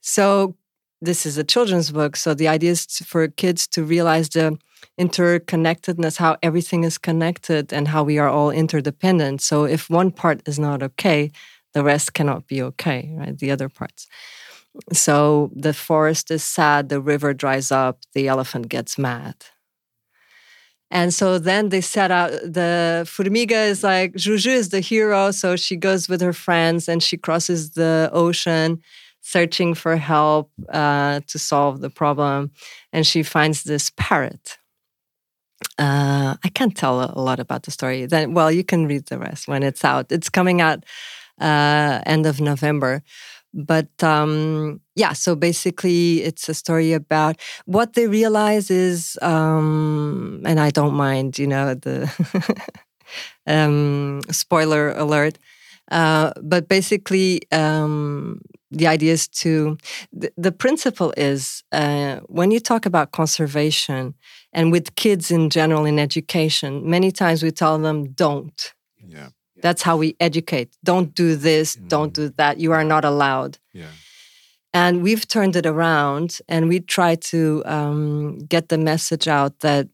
So this is a children's book. So the idea is for kids to realize the interconnectedness, how everything is connected and how we are all interdependent. So if one part is not okay, the rest cannot be okay, right? The other parts. So the forest is sad, the river dries up, the elephant gets mad. And so then they set out the Formiga is like Juju is the hero, so she goes with her friends and she crosses the ocean searching for help uh, to solve the problem. And she finds this parrot. Uh, I can't tell a, lot about the story. Then, well, you can read the rest when it's out. It's coming out uh, end of November. But um, yeah, so basically, it's a story about what they realize is, um, and I don't mind, you know, the um, spoiler alert. Uh, but basically, um, the idea is to the, the principle is uh, when you talk about conservation and with kids in general in education, many times we tell them don't. Yeah. That's how we educate. Don't do this, don't do that. You are not allowed. Yeah. And we've turned it around and we try to um, get the message out that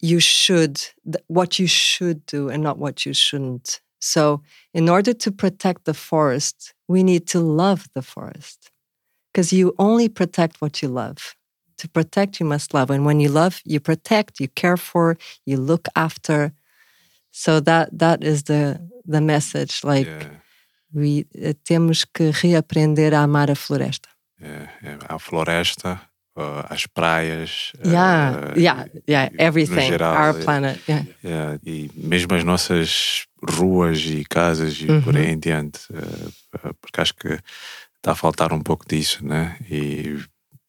you should, th- what you should do and not what you shouldn't. So, in order to protect the forest, we need to love the forest because you only protect what you love. To protect, you must love. And when you love, you protect, you care for, you look after. So that that is the the message. Like Yeah. we eh, temos que reaprender a amar a floresta. Yeah, yeah. A floresta, uh, as praias. Yeah, uh, yeah, yeah. Everything, geral, our planet. Yeah. yeah, e mesmo as nossas ruas e casas e por Uhum. aí em diante, uh, uh, porque acho que está a faltar um pouco disso, né? E,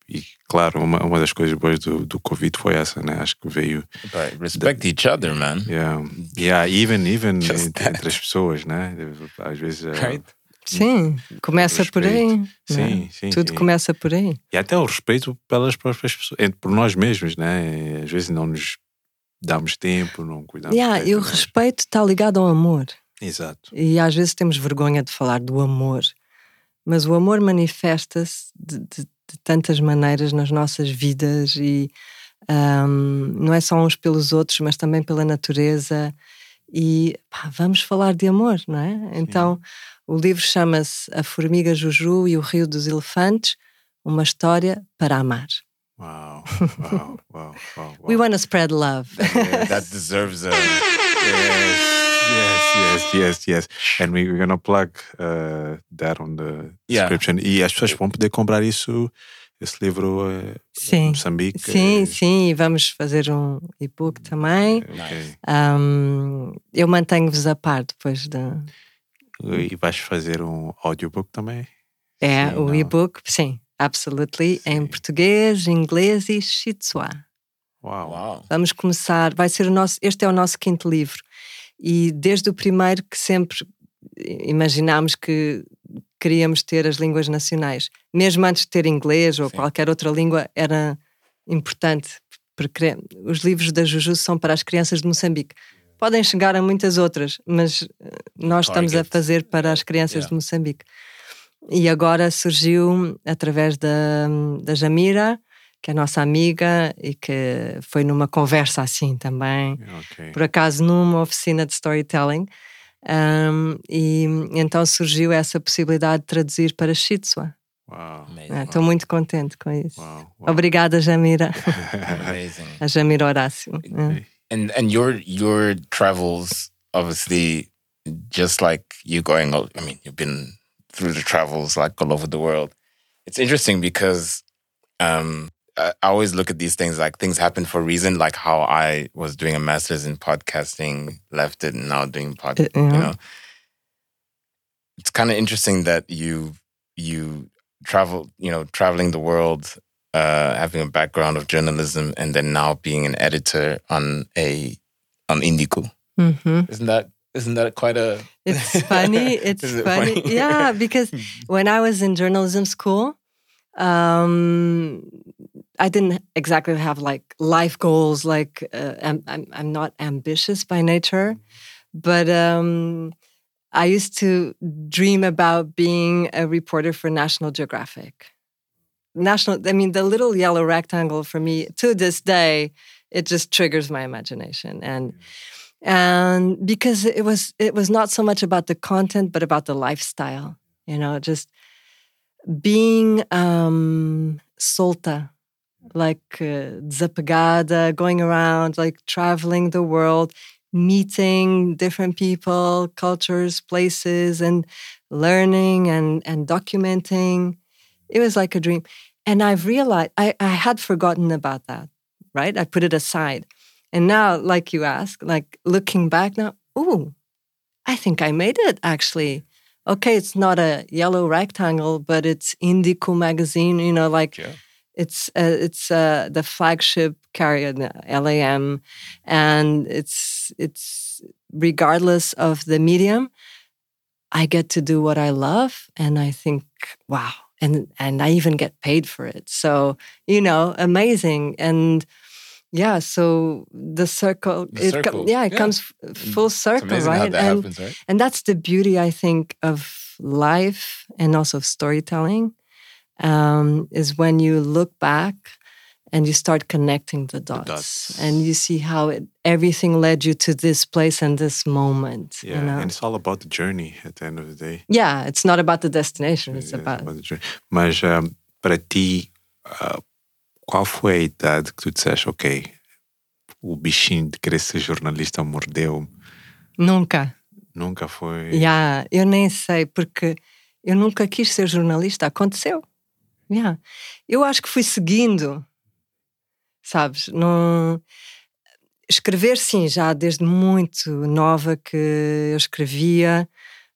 e claro, uma, uma das coisas boas do, do Covid foi essa, né? Acho que veio. But respect each other, man. Yeah, yeah even, even entre, entre as pessoas, né? Às vezes. uh, Right? Sim, começa por aí. respeito. né? Sim, sim. Tudo sim. começa por aí. E até o respeito pelas próprias pessoas, entre- por nós mesmos, né? Às vezes não nos damos tempo, não cuidamos. Yeah, e o nós. respeito está ligado ao amor. Exato. E às vezes temos vergonha de falar do amor. Mas o amor manifesta-se de, de- de tantas maneiras nas nossas vidas e ahm, não é só uns pelos outros, mas também pela natureza. E pá, vamos falar de amor, não é? Então o livro chama-se A Formiga Juju e o Rio dos Elefantes Uma História para Amar. Uau, uau, uau, uau. We want to spread love. Yeah, that deserves a. Yes, Yes, yes, yes, yes. And we, we're gonna plug uh, that on the Yeah. description. E as pessoas vão poder comprar isso, esse livro uh, Sim. Moçambique. Sim, sim, e vamos fazer um e-book também. ok. Um, eu mantenho-vos a par depois de. E vais fazer um audiobook também? É, Sim, o e-book, sim, absolutely, em português, inglês e shitsua. Uau. Wow. Vamos começar, vai ser o nosso, este é o nosso quinto livro. E desde o primeiro que sempre imaginámos que queríamos ter as línguas nacionais. Mesmo antes de ter inglês ou Sim. qualquer outra língua, era importante. Porque os livros da Juju são para as crianças de Moçambique. Podem chegar a muitas outras, mas eh, nós estamos a Target. fazer para as crianças Yeah. de Moçambique. E agora surgiu através da, da Jamira, que é nossa amiga e que foi numa conversa assim também, Ok. por acaso numa oficina de storytelling. Um, e então surgiu essa possibilidade de traduzir para Shitsua. Ah, Estou muito contente com isso. Uau. uau. Obrigada, Jamira. Amazing. A Jamira Horácio. É. And and your your travels, obviously, just like you going. all- I mean, you've been through the travels like all over the world. It's interesting because um, I always look at these things like things happen for a reason. Like how I was doing a master's in podcasting, left it, and now doing pod. Uh, You know, it's kind of interesting that you you travel. You know, traveling the world uh, having a background of journalism and then now being an editor on a on Indico. Mhm. Isn't that isn't that quite a It's funny. It's it funny. funny? Yeah, because when I was in journalism school, um, I didn't exactly have like life goals. Like uh, I'm, I'm, I'm not ambitious by nature, but um, I used to dream about being a reporter for National Geographic. National. I mean, the little yellow rectangle for me to this day, it just triggers my imagination and and because it was it was not so much about the content but about the lifestyle you know just being um solta like uh, desapegada going around like traveling the world meeting different people cultures places and learning and and documenting. It was like a dream. And i've realized i i had forgotten about that right? I put it aside and now, like you ask, like looking back now, ooh, I think I made it actually. Okay, it's not a yellow rectangle, but it's Indico magazine. You know, like Yeah. it's uh, it's uh, the flagship carrier, the LAM, and it's it's regardless of the medium, I get to do what I love, and I think, wow, and and I even get paid for it. So you know, amazing and yeah so the circle The circle, yeah it yeah. comes full It's circle right that and happens, right? and that's the beauty i think of life and also of storytelling um, is when you look back and you start connecting the dots, dots. and you see how it, everything led you to this place and this moment Yeah, you know? and it's all about the journey at the end of the day. yeah it's not about the destination it's Yeah, about the journey. Mas um, para ti, uh, qual foi a idade que tu disseste, ok, o bichinho de querer ser jornalista mordeu nunca Nunca foi. Yeah, eu nem sei, porque eu nunca quis ser jornalista, aconteceu. Yeah. Eu acho que fui seguindo, sabes? Não... Escrever, sim, já desde muito nova que eu escrevia.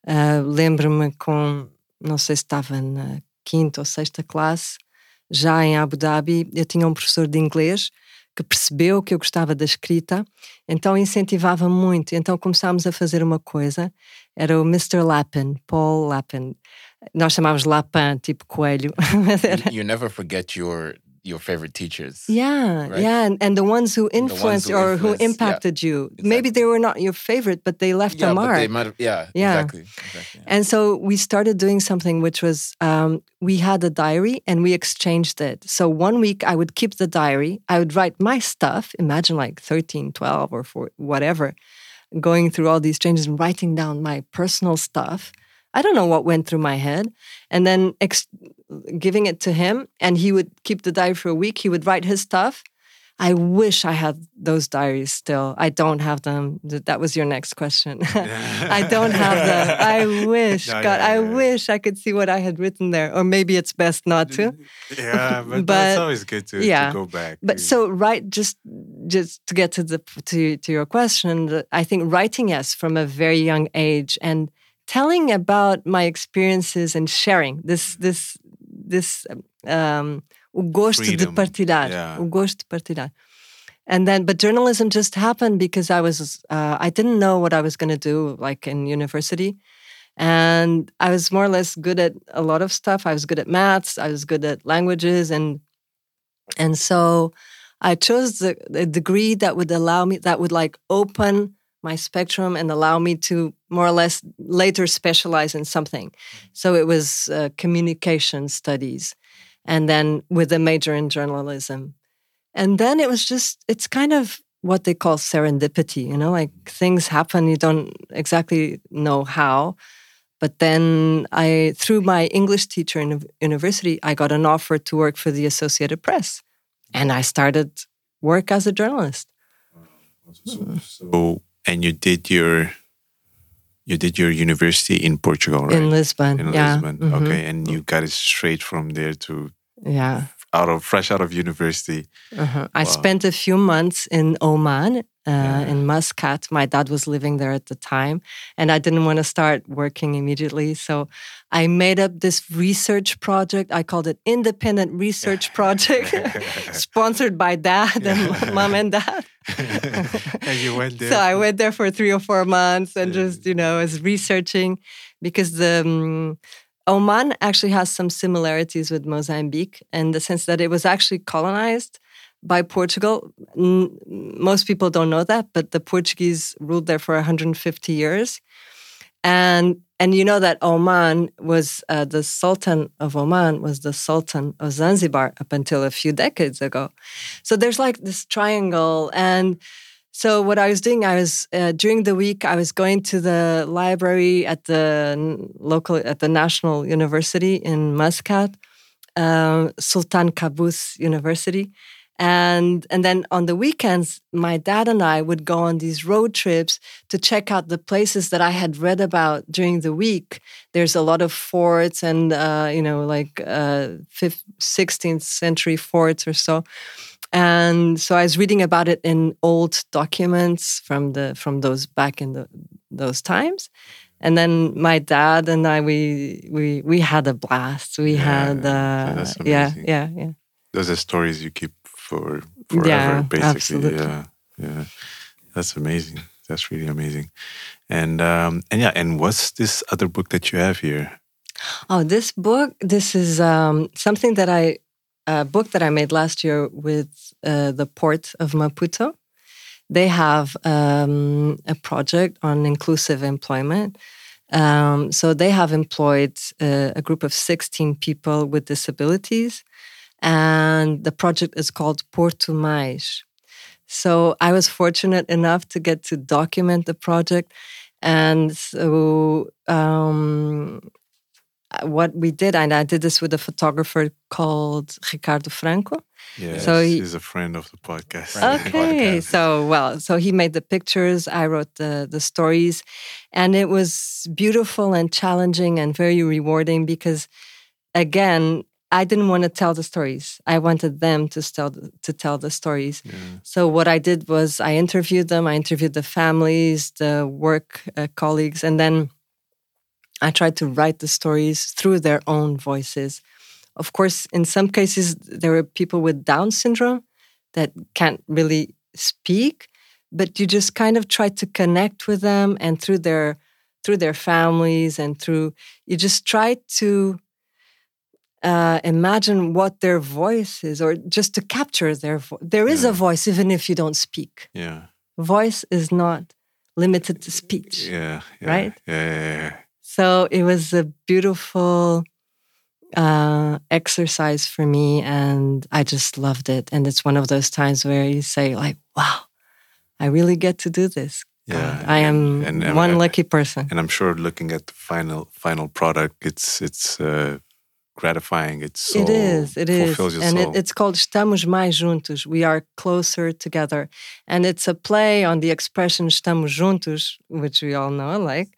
Ah, Lembro-me com, não sei se estava na quinta ou sexta classe, já em Abu Dhabi, eu tinha um professor de inglês que percebeu que eu gostava da escrita, então incentivava muito. Então começámos a fazer uma coisa, era o Mr. Lapin, Paul Lapin. Nós chamávamos Lapin, tipo coelho. era- you never forget your your favorite teachers. Yeah, Right? yeah, and, and the ones who ones influenced who or who influenced, yeah, impacted you. Maybe they were not your favorite, but they left Yeah, a but mark. they might have. Yeah, Yeah. exactly. exactly. And so we started doing something which was um, we had a diary and we exchanged it. So one week I would keep the diary, I would write my stuff, imagine like 13, 12, or four, whatever, going through all these changes and writing down my personal stuff. I don't know what went through my head. And then ex- giving it to him, and he would keep the diary for a week. He would write his stuff. I wish I had those diaries still. I don't have them. That was your next question. I don't have them. I wish, Yeah, God, yeah, I yeah. wish I could see what I had written there. Or maybe it's best not to. Mm, yeah, but, But- it's always good to, to go back. But so right, just just to get to the to to your question, I think writing yes from a very young age and telling about my experiences and sharing this this this um, o gosto de Freedom, partilhar, yeah. o gosto de partilhar. And then, but journalism just happened because I was uh, I didn't know what I was going to do like in university. And I was more or less good at a lot of stuff. I was good at maths. I was good at languages, and and so I chose the, the degree that would allow me, that would like open my spectrum and allow me to more or less later specialize in something. So it was uh, communication studies, and then with a major in journalism. And then it was just, it's kind of what they call serendipity, you know, like things happen, you don't exactly know how. But then I, through my English teacher in university, I got an offer to work for the Associated Press. And I started work as a journalist. So, and you did your you did your university in Portugal, right? In Lisbon, In yeah. Lisbon. Mhm. Okay, and you got it straight from there to Yeah. out of fresh out of university. Uh-huh. I spent a few months in Oman, uh, in Muscat. My dad was living there at the time, and I didn't want to start working immediately. So I made up this research project. I called it Independent Research Project, sponsored by dad and mom and dad. and you went there. So I went there for three or four months and just, you know, was researching because the um, Oman actually has some similarities with Mozambique in the sense that it was actually colonized by Portugal. N- most people don't know that, but the Portuguese ruled there for 150 years. And and you know that Oman was uh, the Sultan of Oman was the Sultan of Zanzibar up until a few decades ago. So there's like this triangle and so what I was doing, I was uh, during the week, I was going to the library at the local at the National University in Muscat, uh, Sultan Qaboos University, and and then on the weekends, my dad and I would go on these road trips to check out the places that I had read about during the week. There's a lot of forts and uh, you know like uh, fifth, 16th century forts or so and so I was reading about it in old documents from the from those back in the those times, and then my dad and I we we we had a blast. We Yeah, had uh, yeah yeah yeah Those are stories you keep for forever, Yeah, basically. absolutely. Yeah, yeah. That's amazing. That's really amazing. And um, and yeah, and what's this other book that you have here? Oh, this book. This is um, something that I a book that I made last year with uh, the port of Maputo. They have um, a project on inclusive employment. Um, so they have employed uh, a group of 16 people with disabilities, and the project is called Porto Mais. So I was fortunate enough to get to document the project, and so um, what we did, and I did this with a photographer called Ricardo Franco. Yes, So he- he's a friend of the podcast. Okay, so well, so he made the pictures, I wrote the the stories, and it was beautiful and challenging and very rewarding because, again, I didn't want to tell the stories. I wanted them to tell the, to tell the stories. So what I did was I interviewed them. I interviewed the families, the work uh, colleagues, and then I tried to write the stories through their own voices. Of course, in some cases, there were people with Down syndrome that can't really speak, but you just kind of try to connect with them, and through their through their families and through you just try to uh, imagine what their voice is, or just to capture their voice. There is a voice, even if you don't speak. Yeah, Voice is not limited to speech. yeah, yeah Right? Yeah, yeah, yeah. So it was a beautiful uh, exercise for me, and I just loved it. And it's one of those times where you say, like, "Wow, I really get to do this." Yeah, I am and- and- one and- lucky person. And I'm sure looking at the final final product, it's it's uh, gratifying. It's so it is, it is. your And it, it's called Estamos Mais Juntos. We are closer together. And it's a play on the expression Estamos Juntos, which we all know, like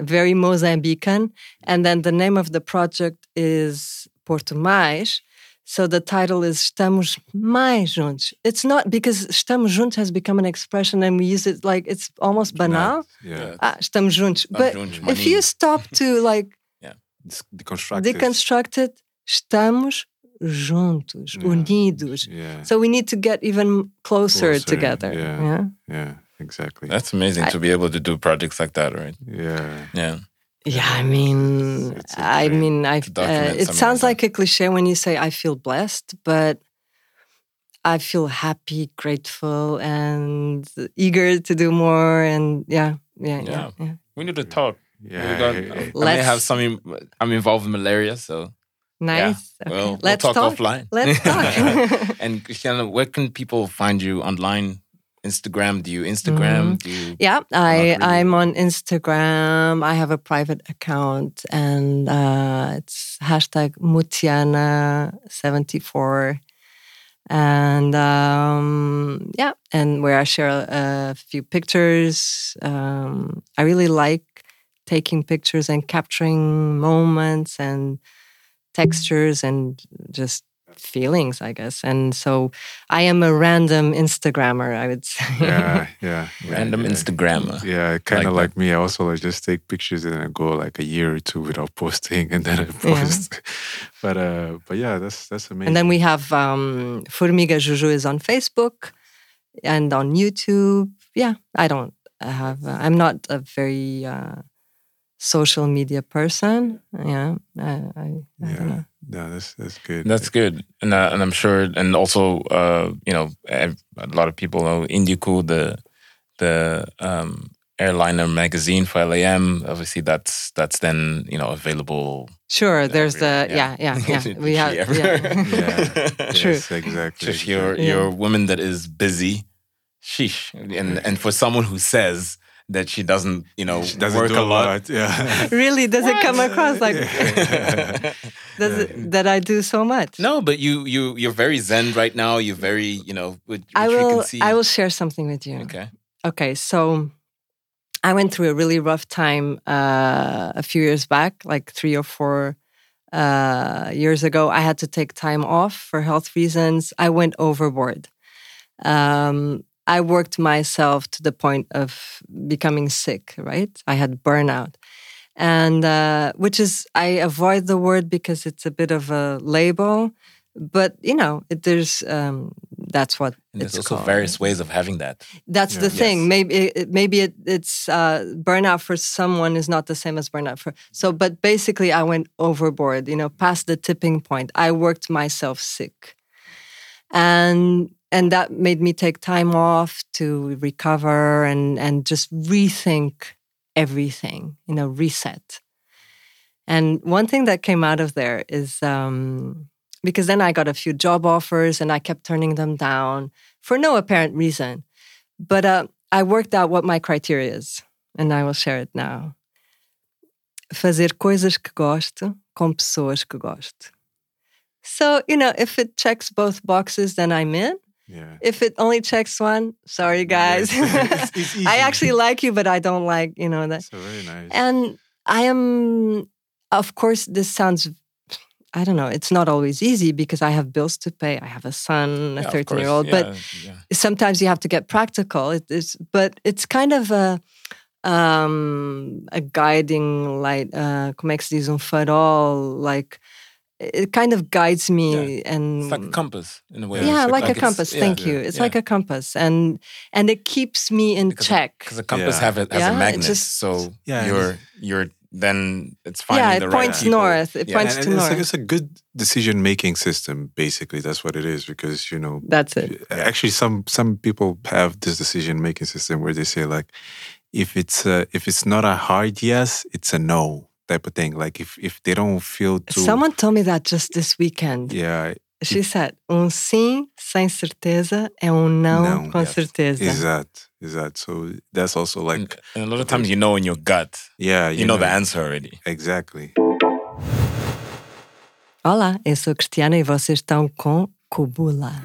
very Mozambican. And then the name of the project is Porto Mais. So the title is Estamos Mais Juntos. It's not because Estamos Juntos has become an expression and we use it like it's almost banal. yeah, Ah, estamos juntos. But if you stop to like it's deconstructed. estamos juntos, Yeah. unidos. Yeah, So we need to get even closer, Closer, together. yeah. Yeah. yeah, exactly. That's amazing to be able to do projects like that, right? yeah, Yeah. Yeah, I mean, it's a I dream mean, I. to Uh, it sounds like like a cliche when you say I feel blessed, but I feel happy, grateful, and eager to do more. And yeah, yeah, yeah. Yeah. yeah. We need to talk. Yeah. We got, I may Let's- have some. I'm involved in malaria, so Nice. yeah. Okay. Well, we'll Let's talk, talk. offline. Let's talk. and Christiana, where can people find you online? Instagram? Do you Instagram? Do you? Yeah, I really. I'm on Instagram. I have a private account, and uh, it's hashtag Mutiana seventy four, and um, yeah, and where I share a, a few pictures. Um, I really like taking pictures and capturing moments and textures and just feelings, I guess. And so I am a random Instagrammer, I would say. yeah, yeah, Random yeah. Instagrammer. Yeah, kind of Like like, me. I also like just take pictures and then go like a year or two without posting, and then I post. but uh, but yeah, that's that's amazing. And then we have um, Formiga Juju is on Facebook and on YouTube. Yeah, I don't have. Uh, I'm not a very uh, social media person. Yeah, I, I, I yeah, don't know. no, that's that's good. That's good, and uh, and I'm sure, and also, uh, you know, a lot of people know Indico, the the um, airliner magazine for LAM. Obviously, that's that's then you know available. Sure, there's the everywhere, yeah, yeah, yeah. we have everywhere. yeah. True. Yes, exactly. Just you're Yeah. you're a woman that is busy, sheesh, and and for someone who says that she doesn't, you know, She doesn't work do a lot. Yeah. Really, does it come across like does it, that I do so much? No, but you you you're very zen right now. You're very you know. Which, I which we will. can see. I will share something with you. Okay. Okay, so I went through a really rough time uh, a few years back, like three or four uh, years ago. I had to take time off for health reasons. I went overboard. Um, I worked myself to the point of becoming sick, right? I had burnout. And uh, which is, I avoid the word because it's a bit of a label, but you know, it, there's, um, that's what And it's there's also called. various ways of having that. That's the Yes. thing. Maybe it, maybe it, it's uh, burnout for someone is not the same as burnout for. So, but basically, I went overboard. You know, past the tipping point. I worked myself sick, and and that made me take time off to recover and and just rethink everything. You know, reset. And one thing that came out of there is um, because then I got a few job offers and I kept turning them down for no apparent reason. But uh, I worked out what my criteria is, and I will share it now. Fazer coisas que gosto com pessoas que gosto. So, you know, if it checks both boxes, then I'm in. Yeah. If it only checks one, sorry guys. Yes. It's- it's I actually like you, but I don't like, you know, that. So very nice. And I am, of course, this sounds, I don't know, it's not always easy because I have bills to pay. I have a son, a Yeah, 13 year course. old, but Yeah, yeah. sometimes you have to get practical. It is, but it's kind of a, um, a guiding light. Uh, como é que se diz? Um farol. Like, it kind of guides me and It's like a compass in a way. yeah, It's like, a compass. yeah, Thank yeah, you. It's yeah. like a compass, and and it keeps me in Because- check. because the compass Yeah. have it has Yeah, a magnet, just- so Yeah, you're you're then it's finding yeah, it the right points people. north. It Yeah. points and to and it's, north. like, it's a good decision making system basically that's what it is because you know That's it. actually some some people have this decision making system where they say like if it's a, if it's not a hard yes it's a no type of thing. Like if if they don't feel too. Someone told me that just this weekend. Yeah. She said, um sim sem certeza é um não, não com yes. certeza. Exato, exato. So that's also like. And a lot of times you know in your gut. Yeah. You, you know, know the answer already. Exactly. Olá, eu sou Cristiana e vocês estão com Cubula.